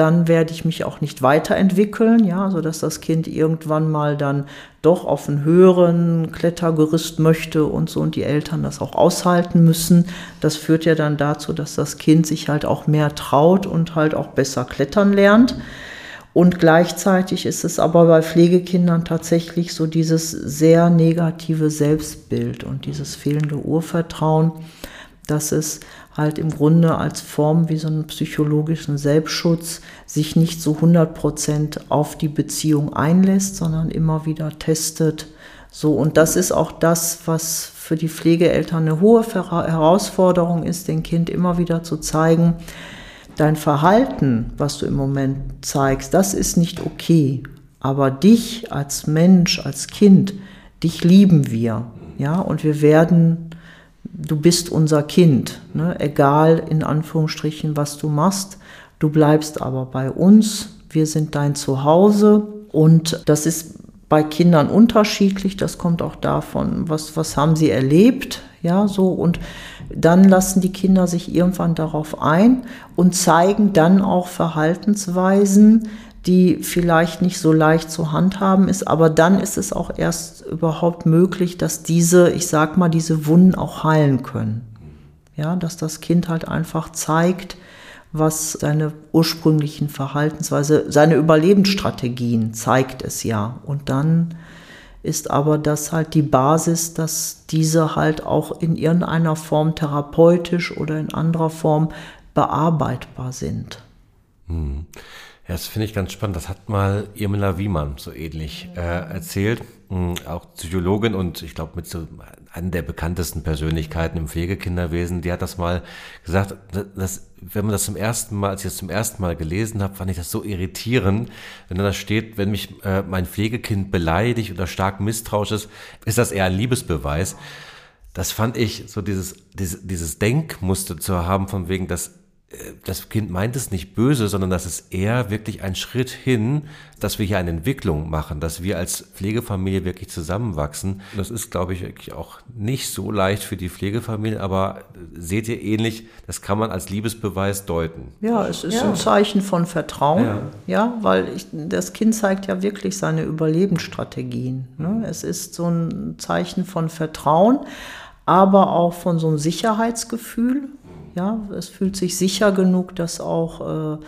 dann werde ich mich auch nicht weiterentwickeln, ja, so dass das Kind irgendwann mal dann doch auf einen höheren Klettergerüst möchte und so und die Eltern das auch aushalten müssen. Das führt ja dann dazu, dass das Kind sich halt auch mehr traut und halt auch besser klettern lernt. Und gleichzeitig ist es aber bei Pflegekindern tatsächlich so dieses sehr negative Selbstbild und dieses fehlende Urvertrauen, dass es halt im Grunde als Form wie so einen psychologischen Selbstschutz sich nicht so 100 Prozent auf die Beziehung einlässt, sondern immer wieder testet. So, und das ist auch das, was für die Pflegeeltern eine hohe Herausforderung ist, dem Kind immer wieder zu zeigen, dein Verhalten, was du im Moment zeigst, das ist nicht okay. Aber dich als Mensch, als Kind, dich lieben wir. Ja, und wir werden, du bist unser Kind. Ne? Egal in Anführungsstrichen, was du machst. Du bleibst aber bei uns. Wir sind dein Zuhause. Und das ist bei Kindern unterschiedlich. Das kommt auch davon, was, was haben sie erlebt. Ja, so. Und dann lassen die Kinder sich irgendwann darauf ein und zeigen dann auch Verhaltensweisen, die vielleicht nicht so leicht zu handhaben ist, aber dann ist es auch erst überhaupt möglich, dass diese, ich sag mal, diese Wunden auch heilen können. Ja, dass das Kind halt einfach zeigt, was seine ursprünglichen Verhaltensweise, seine Überlebensstrategien zeigt es ja. Und dann ist aber das halt die Basis, dass diese halt auch in irgendeiner Form therapeutisch oder in anderer Form bearbeitbar sind. Hm. Ja, das finde ich ganz spannend. Das hat mal Irmela Wiemann so ähnlich äh, erzählt. Hm, auch Psychologin und ich glaube mit so einer der bekanntesten Persönlichkeiten im Pflegekinderwesen. Die hat das mal gesagt, dass, wenn man das zum ersten Mal, als ich das zum ersten Mal gelesen habe, fand ich das so irritierend, wenn da steht, wenn mich äh, mein Pflegekind beleidigt oder stark misstrauisch ist, ist das eher ein Liebesbeweis. Das fand ich so dieses, dieses, dieses Denkmuster zu haben, von wegen, dass das Kind meint es nicht böse, sondern das ist eher wirklich ein Schritt hin, dass wir hier eine Entwicklung machen, dass wir als Pflegefamilie wirklich zusammenwachsen. Das ist, glaube ich, wirklich auch nicht so leicht für die Pflegefamilie, aber seht ihr ähnlich, das kann man als Liebesbeweis deuten. Ja, es ist ja. ein Zeichen von Vertrauen, ja, ja weil ich, das Kind zeigt ja wirklich seine Überlebensstrategien. Ne? Es ist so ein Zeichen von Vertrauen, aber auch von so einem Sicherheitsgefühl Ja, es fühlt sich sicher genug, dass auch, äh,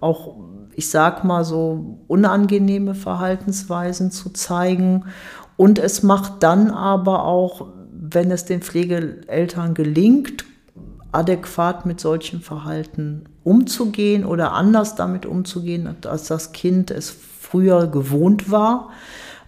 auch ich sag mal so, unangenehme Verhaltensweisen zu zeigen. Und es macht dann aber auch, wenn es den Pflegeeltern gelingt, adäquat mit solchen Verhalten umzugehen oder anders damit umzugehen, als das Kind es früher gewohnt war,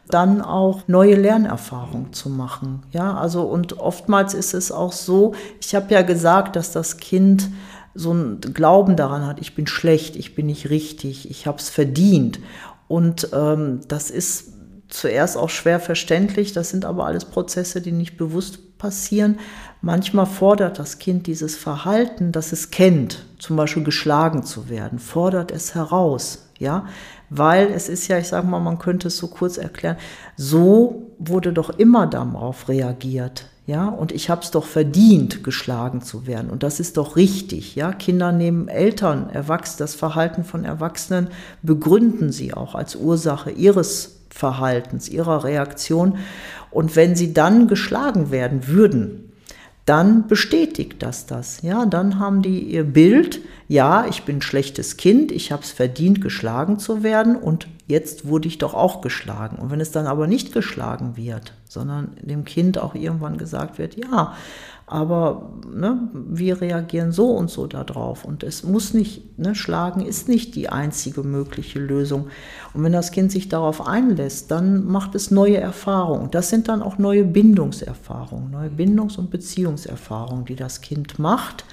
dann auch neue Lernerfahrungen zu machen. Ja, also und oftmals ist es auch so, ich habe ja gesagt, dass das Kind so einen Glauben daran hat, ich bin schlecht, ich bin nicht richtig, ich habe es verdient. Und ähm, das ist zuerst auch schwer verständlich, das sind aber alles Prozesse, die nicht bewusst passieren. Manchmal fordert das Kind dieses Verhalten, das es kennt, zum Beispiel geschlagen zu werden, fordert es heraus, ja, weil es ist ja, ich sage mal, man könnte es so kurz erklären, so wurde doch immer darauf reagiert. Ja, und ich habe es doch verdient, geschlagen zu werden. Und das ist doch richtig. Ja, Kinder nehmen Eltern, Erwachsene, das Verhalten von Erwachsenen begründen sie auch als Ursache ihres Verhaltens, ihrer Reaktion. Und wenn sie dann geschlagen werden würden, dann bestätigt das das. Ja, dann haben die ihr Bild, ja, ich bin ein schlechtes Kind, ich habe es verdient, geschlagen zu werden und jetzt wurde ich doch auch geschlagen. Und wenn es dann aber nicht geschlagen wird, sondern dem Kind auch irgendwann gesagt wird, ja, aber ne, wir reagieren so und so darauf. Und es muss nicht, ne, Schlagen ist nicht die einzige mögliche Lösung. Und wenn das Kind sich darauf einlässt, dann macht es neue Erfahrungen. Das sind dann auch neue Bindungserfahrungen, neue Bindungs- und Beziehungserfahrungen, die das Kind macht.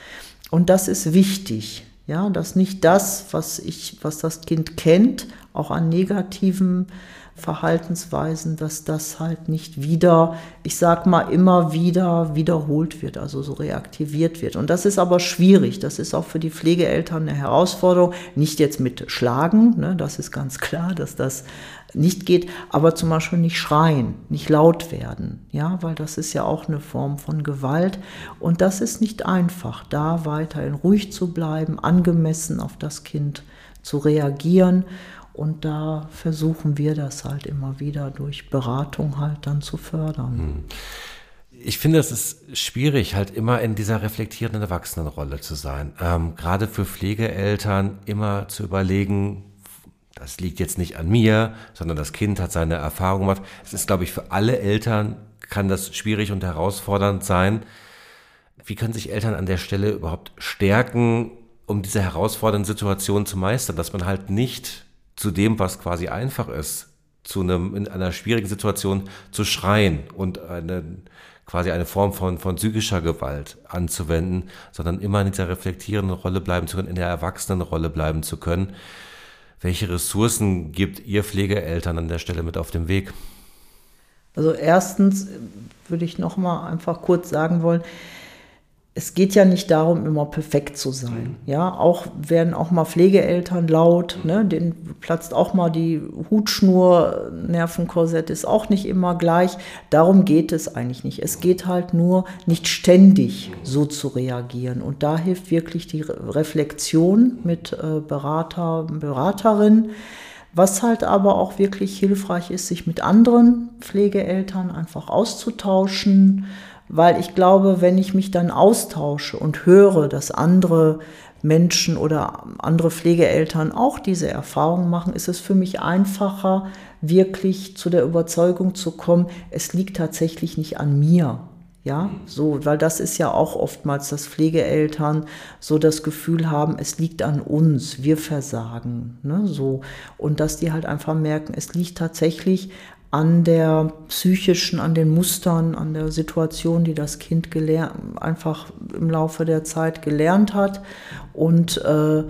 Und das ist wichtig. Ja, dass nicht das, was ich, was das Kind kennt, auch an negativen Verhaltensweisen, dass das halt nicht wieder, ich sag mal, immer wieder wiederholt wird, also so reaktiviert wird. Und das ist aber schwierig. Das ist auch für die Pflegeeltern eine Herausforderung. Nicht jetzt mit Schlagen, ne, das ist ganz klar, dass das nicht geht, aber zum Beispiel nicht schreien, nicht laut werden, ja, weil das ist ja auch eine Form von Gewalt und das ist nicht einfach, da weiterhin ruhig zu bleiben, angemessen auf das Kind zu reagieren und da versuchen wir das halt immer wieder durch Beratung halt dann zu fördern. Hm. Ich finde, es ist schwierig, halt immer in dieser reflektierenden Erwachsenenrolle zu sein. Ähm, gerade für Pflegeeltern immer zu überlegen, das liegt jetzt nicht an mir, sondern das Kind hat seine Erfahrung gemacht. Es ist, glaube ich, für alle Eltern kann das schwierig und herausfordernd sein. Wie können sich Eltern an der Stelle überhaupt stärken, um diese herausfordernden Situationen zu meistern, dass man halt nicht zu dem, was quasi einfach ist, zu einem, in einer schwierigen Situation zu schreien und eine, quasi eine Form von, von psychischer Gewalt anzuwenden, sondern immer in dieser reflektierenden Rolle bleiben zu können, in der erwachsenen Rolle bleiben zu können. Welche Ressourcen gibt ihr Pflegeeltern an der Stelle mit auf dem Weg? Also erstens würde ich noch mal einfach kurz sagen wollen, es geht ja nicht darum, immer perfekt zu sein. Mhm. Ja, auch werden auch mal Pflegeeltern laut, ne, denen platzt auch mal die Hutschnur, Nervenkorsett ist auch nicht immer gleich. Darum geht es eigentlich nicht. Es geht halt nur, nicht ständig so zu reagieren. Und da hilft wirklich die Reflexion mit äh, Berater, Beraterin. Was halt aber auch wirklich hilfreich ist, sich mit anderen Pflegeeltern einfach auszutauschen weil ich glaube, wenn ich mich dann austausche und höre, dass andere Menschen oder andere Pflegeeltern auch diese Erfahrung machen, ist es für mich einfacher, wirklich zu der Überzeugung zu kommen, es liegt tatsächlich nicht an mir. Ja, so, weil das ist ja auch oftmals, dass Pflegeeltern so das Gefühl haben, es liegt an uns, wir versagen, ne, so. Und dass die halt einfach merken, es liegt tatsächlich an der psychischen, an den Mustern, an der Situation, die das Kind einfach im Laufe der Zeit gelernt hat. Und äh,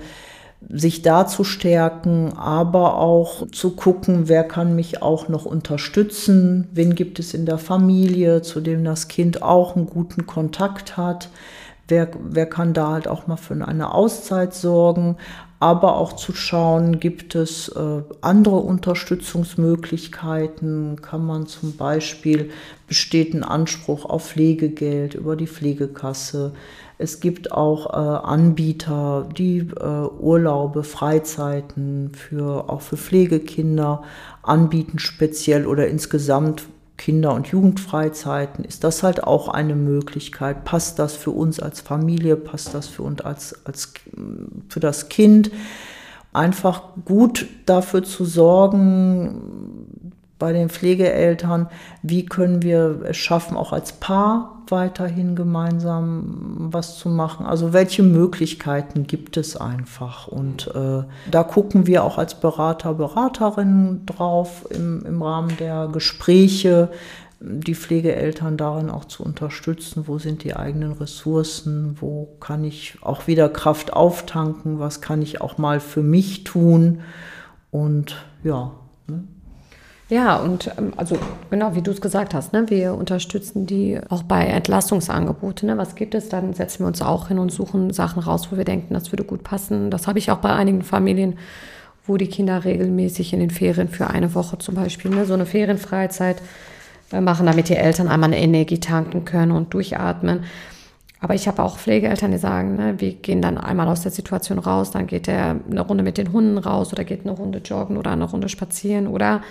sich da zu stärken, aber auch zu gucken, wer kann mich auch noch unterstützen, wen gibt es in der Familie, zu dem das Kind auch einen guten Kontakt hat, wer, wer kann da halt auch mal für eine Auszeit sorgen, aber auch zu schauen, gibt es äh, andere Unterstützungsmöglichkeiten, kann man zum Beispiel, besteht ein Anspruch auf Pflegegeld über die Pflegekasse. Es gibt auch äh, Anbieter, die äh, Urlaube, Freizeiten für, auch für Pflegekinder anbieten, speziell oder insgesamt Kinder- und Jugendfreizeiten ist das halt auch eine Möglichkeit. Passt das für uns als Familie? Passt das für uns als, als für das Kind? Einfach gut dafür zu sorgen, bei den Pflegeeltern, wie können wir es schaffen, auch als Paar weiterhin gemeinsam was zu machen. Also welche Möglichkeiten gibt es einfach? Und äh, da gucken wir auch als Berater, Beraterinnen drauf im, im Rahmen der Gespräche, die Pflegeeltern darin auch zu unterstützen, wo sind die eigenen Ressourcen, wo kann ich auch wieder Kraft auftanken, was kann ich auch mal für mich tun und ja. Ja, und ähm, also genau wie du es gesagt hast, ne, wir unterstützen die auch bei Entlastungsangeboten. Ne, was gibt es? Dann setzen wir uns auch hin und suchen Sachen raus, wo wir denken, das würde gut passen. Das habe ich auch bei einigen Familien, wo die Kinder regelmäßig in den Ferien für eine Woche zum Beispiel, ne, so eine Ferienfreizeit äh, machen, damit die Eltern einmal eine Energie tanken können und durchatmen. Aber ich habe auch Pflegeeltern, die sagen, ne, wir gehen dann einmal aus der Situation raus, dann geht er eine Runde mit den Hunden raus oder geht eine Runde joggen oder eine Runde spazieren oder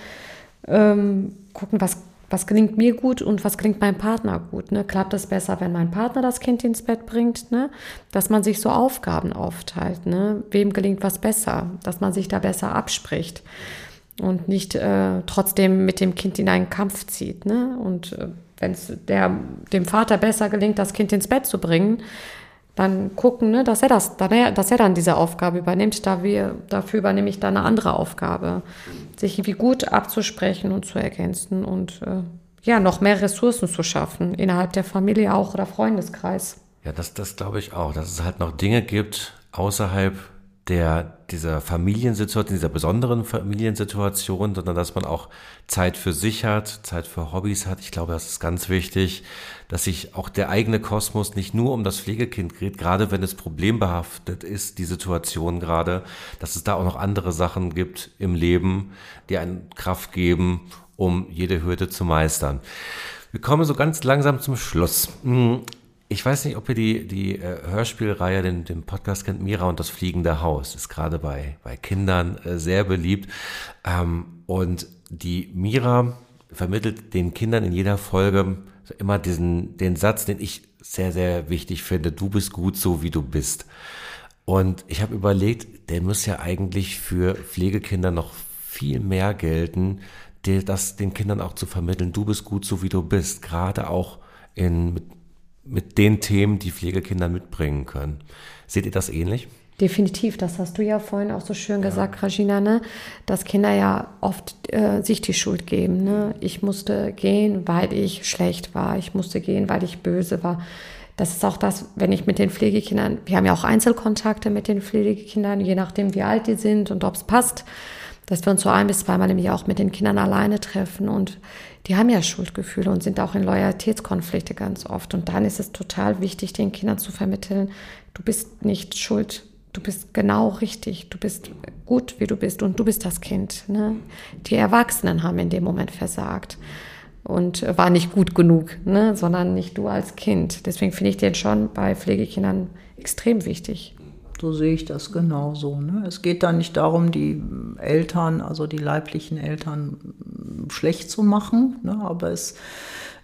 ähm, gucken, was, was gelingt mir gut und was gelingt meinem Partner gut. Ne? Klappt es besser, wenn mein Partner das Kind ins Bett bringt? Ne? Dass man sich so Aufgaben aufteilt. Ne? Wem gelingt was besser? Dass man sich da besser abspricht und nicht äh, trotzdem mit dem Kind in einen Kampf zieht. Ne? Und äh, wenn es dem Vater besser gelingt, das Kind ins Bett zu bringen, dann gucken, ne, dass er das, dass er dann diese Aufgabe übernimmt. Da wir, dafür übernehme ich dann eine andere Aufgabe, sich irgendwie gut abzusprechen und zu ergänzen und äh, ja noch mehr Ressourcen zu schaffen innerhalb der Familie auch oder Freundeskreis. Ja, das, das glaube ich auch, dass es halt noch Dinge gibt außerhalb der, dieser Familiensituation, dieser besonderen Familiensituation, sondern dass man auch Zeit für sich hat, Zeit für Hobbys hat. Ich glaube, das ist ganz wichtig, dass sich auch der eigene Kosmos nicht nur um das Pflegekind dreht, gerade wenn es problembehaftet ist, die Situation gerade, dass es da auch noch andere Sachen gibt im Leben, die einen Kraft geben, um jede Hürde zu meistern. Wir kommen so ganz langsam zum Schluss. Hm, ich weiß nicht, ob ihr die, die äh, Hörspielreihe, den, den Podcast kennt, Mira und das fliegende Haus. Ist gerade bei, bei Kindern äh, sehr beliebt. Ähm, und die Mira vermittelt den Kindern in jeder Folge immer diesen, den Satz, den ich sehr, sehr wichtig finde. Du bist gut so, wie du bist. Und ich habe überlegt, der muss ja eigentlich für Pflegekinder noch viel mehr gelten, das den Kindern auch zu vermitteln. Du bist gut so, wie du bist. Gerade auch in, mit mit den Themen, die Pflegekinder mitbringen können. Seht ihr das ähnlich? Definitiv, das hast du ja vorhin auch so schön ja. gesagt, Regina, ne? dass Kinder ja oft äh, sich die Schuld geben. Ne? Ich musste gehen, weil ich schlecht war. Ich musste gehen, weil ich böse war. Das ist auch das, wenn ich mit den Pflegekindern, wir haben ja auch Einzelkontakte mit den Pflegekindern, je nachdem, wie alt die sind und ob es passt, dass wir uns so ein bis zweimal im Jahr auch mit den Kindern alleine treffen und die haben ja Schuldgefühle und sind auch in Loyalitätskonflikte ganz oft. Und dann ist es total wichtig, den Kindern zu vermitteln, du bist nicht schuld, du bist genau richtig, du bist gut, wie du bist und du bist das Kind. Ne? Die Erwachsenen haben in dem Moment versagt und war nicht gut genug, ne? sondern nicht du als Kind. Deswegen finde ich den schon bei Pflegekindern extrem wichtig. So sehe ich das genauso. Ne? Es geht da nicht darum, die Eltern, also die leiblichen Eltern, schlecht zu machen, ne? aber es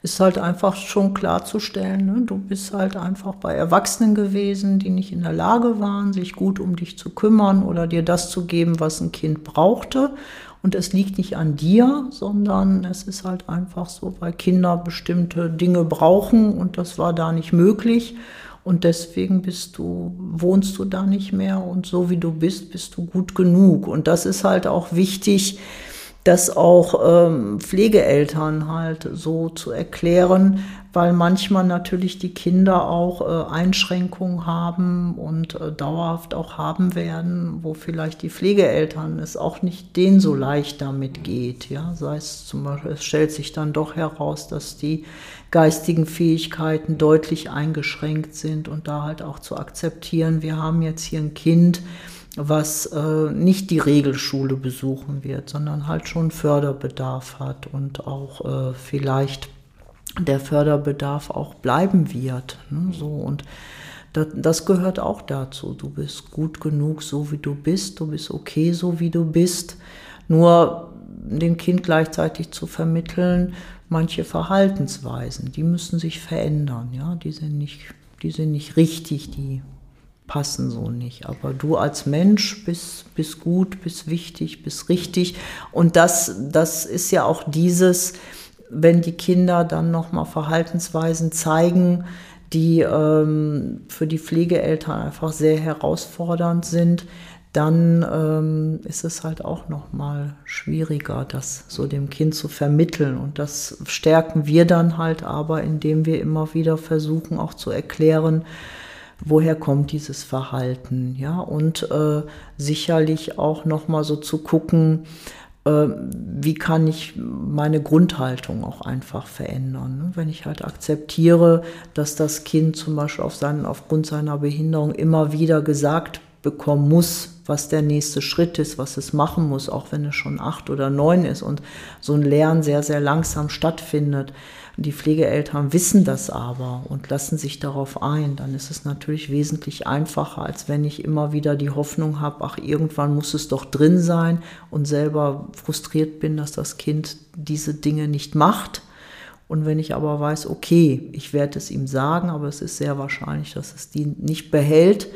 ist halt einfach schon klarzustellen, ne? du bist halt einfach bei Erwachsenen gewesen, die nicht in der Lage waren, sich gut um dich zu kümmern oder dir das zu geben, was ein Kind brauchte. Und es liegt nicht an dir, sondern es ist halt einfach so, weil Kinder bestimmte Dinge brauchen und das war da nicht möglich. Und deswegen bist du, wohnst du da nicht mehr und so wie du bist, bist du gut genug. Und das ist halt auch wichtig, das auch ähm, Pflegeeltern halt so zu erklären, weil manchmal natürlich die Kinder auch äh, Einschränkungen haben und äh, dauerhaft auch haben werden, wo vielleicht die Pflegeeltern es auch nicht denen so leicht damit geht. Ja, sei es zum Beispiel, es stellt sich dann doch heraus, dass die geistigen Fähigkeiten deutlich eingeschränkt sind und da halt auch zu akzeptieren, wir haben jetzt hier ein Kind, was äh, nicht die Regelschule besuchen wird, sondern halt schon Förderbedarf hat und auch äh, vielleicht der Förderbedarf auch bleiben wird. Ne? So und das, das gehört auch dazu. Du bist gut genug, so wie du bist. Du bist okay, so wie du bist. Nur dem Kind gleichzeitig zu vermitteln, manche Verhaltensweisen, die müssen sich verändern, ja, die sind nicht, die sind nicht richtig, die passen so nicht. Aber du als Mensch bist, bist gut, bist wichtig, bist richtig. Und das, das ist ja auch dieses, wenn die Kinder dann nochmal Verhaltensweisen zeigen, die ähm, für die Pflegeeltern einfach sehr herausfordernd sind, dann ähm, ist es halt auch noch mal schwieriger, das so dem Kind zu vermitteln. Und das stärken wir dann halt aber, indem wir immer wieder versuchen, auch zu erklären, woher kommt dieses Verhalten, ja, und äh, sicherlich auch noch mal so zu gucken, äh, wie kann ich meine Grundhaltung auch einfach verändern. Ne? Wenn ich halt akzeptiere, dass das Kind zum Beispiel auf seinen, aufgrund seiner Behinderung immer wieder gesagt bekommen muss, was der nächste Schritt ist, was es machen muss, auch wenn es schon acht oder neun ist und so ein Lernen sehr, sehr langsam stattfindet. Die Pflegeeltern wissen das aber und lassen sich darauf ein. Dann ist es natürlich wesentlich einfacher, als wenn ich immer wieder die Hoffnung habe, ach, irgendwann muss es doch drin sein und selber frustriert bin, dass das Kind diese Dinge nicht macht. Und wenn ich aber weiß, okay, ich werde es ihm sagen, aber es ist sehr wahrscheinlich, dass es die nicht behält,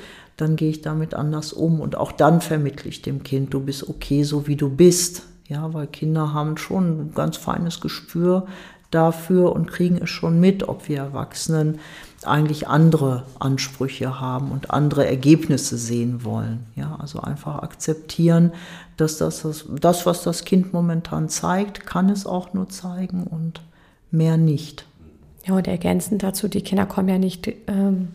dann gehe ich damit anders um und auch dann vermittle ich dem Kind, du bist okay, so wie du bist. Ja, weil Kinder haben schon ein ganz feines Gespür dafür und kriegen es schon mit, ob wir Erwachsenen eigentlich andere Ansprüche haben und andere Ergebnisse sehen wollen. Ja, also einfach akzeptieren, dass das, das, was das Kind momentan zeigt, kann es auch nur zeigen und mehr nicht. Ja, und ergänzend dazu, die Kinder kommen ja nicht ähm,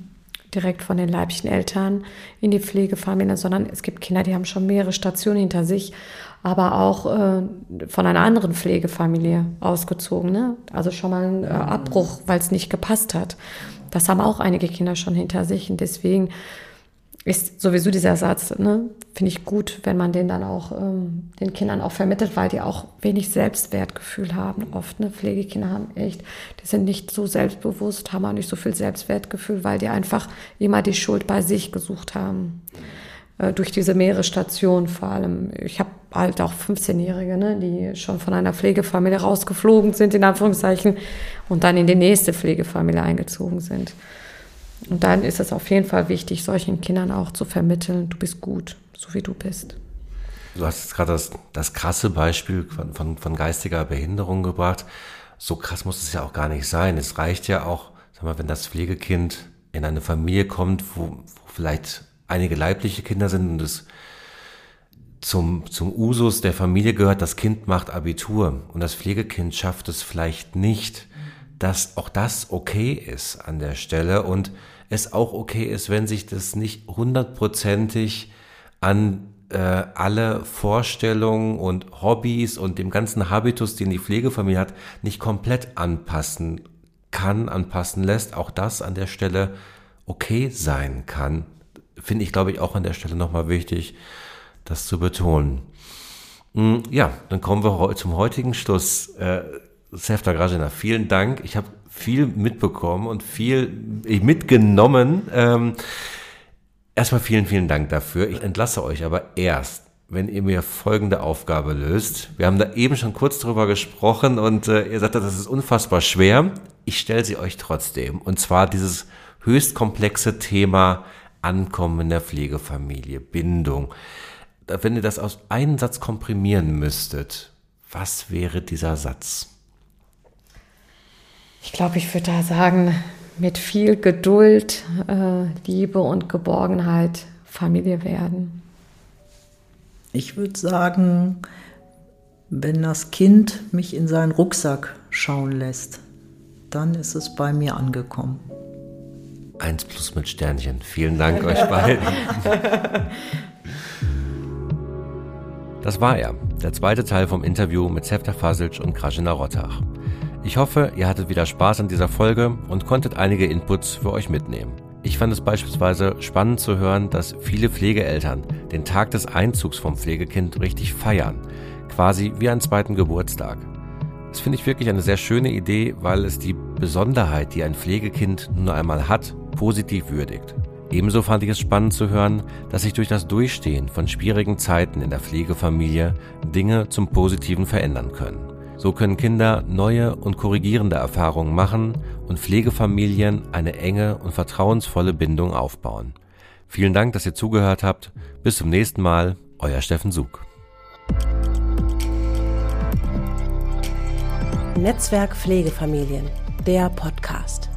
direkt von den leiblichen Eltern in die Pflegefamilie, sondern es gibt Kinder, die haben schon mehrere Stationen hinter sich, aber auch äh, von einer anderen Pflegefamilie ausgezogen. Ne? Also schon mal ein äh, Abbruch, weil es nicht gepasst hat. Das haben auch einige Kinder schon hinter sich und deswegen ist sowieso dieser Satz, ne, finde ich gut, wenn man den dann auch ähm, den Kindern auch vermittelt, weil die auch wenig Selbstwertgefühl haben. Oft, ne, Pflegekinder haben echt, die sind nicht so selbstbewusst, haben auch nicht so viel Selbstwertgefühl, weil die einfach immer die Schuld bei sich gesucht haben. Äh, durch diese mehrere Stationen vor allem. Ich habe halt auch 15-Jährige, ne, die schon von einer Pflegefamilie rausgeflogen sind, in Anführungszeichen, und dann in die nächste Pflegefamilie eingezogen sind. Und dann ist es auf jeden Fall wichtig, solchen Kindern auch zu vermitteln, du bist gut, so wie du bist. Du hast gerade das, das krasse Beispiel von, von, von geistiger Behinderung gebracht. So krass muss es ja auch gar nicht sein. Es reicht ja auch, sag mal, wenn das Pflegekind in eine Familie kommt, wo, wo vielleicht einige leibliche Kinder sind und es zum, zum Usus der Familie gehört, das Kind macht Abitur und das Pflegekind schafft es vielleicht nicht, dass auch das okay ist an der Stelle und es auch okay ist, wenn sich das nicht hundertprozentig an äh, alle Vorstellungen und Hobbys und dem ganzen Habitus, den die Pflegefamilie hat, nicht komplett anpassen kann, anpassen lässt. Auch das an der Stelle okay sein kann. Finde ich, glaube ich, auch an der Stelle nochmal wichtig, das zu betonen. Hm, ja, dann kommen wir zum heutigen Schluss. Äh, Sefta Grajina, vielen Dank. Ich habe viel mitbekommen und viel mitgenommen. Ähm, erstmal vielen, vielen Dank dafür. Ich entlasse euch aber erst, wenn ihr mir folgende Aufgabe löst. Wir haben da eben schon kurz drüber gesprochen und äh, ihr sagt, das ist unfassbar schwer. Ich stelle sie euch trotzdem. Und zwar dieses höchst komplexe Thema Ankommen in der Pflegefamilie, Bindung. Wenn ihr das aus einem Satz komprimieren müsstet, was wäre dieser Satz? Ich glaube, ich würde da sagen, mit viel Geduld, äh, Liebe und Geborgenheit Familie werden. Ich würde sagen, wenn das Kind mich in seinen Rucksack schauen lässt, dann ist es bei mir angekommen. Eins plus mit Sternchen. Vielen Dank euch beiden. Das war er, der zweite Teil vom Interview mit Sefta Fasic und Krasina Rottach. Ich hoffe, ihr hattet wieder Spaß an dieser Folge und konntet einige Inputs für euch mitnehmen. Ich fand es beispielsweise spannend zu hören, dass viele Pflegeeltern den Tag des Einzugs vom Pflegekind richtig feiern, quasi wie einen zweiten Geburtstag. Das finde ich wirklich eine sehr schöne Idee, weil es die Besonderheit, die ein Pflegekind nun einmal hat, positiv würdigt. Ebenso fand ich es spannend zu hören, dass sich durch das Durchstehen von schwierigen Zeiten in der Pflegefamilie Dinge zum Positiven verändern können. So können Kinder neue und korrigierende Erfahrungen machen und Pflegefamilien eine enge und vertrauensvolle Bindung aufbauen. Vielen Dank, dass ihr zugehört habt. Bis zum nächsten Mal, euer Steffen Sug. Netzwerk Pflegefamilien, der Podcast.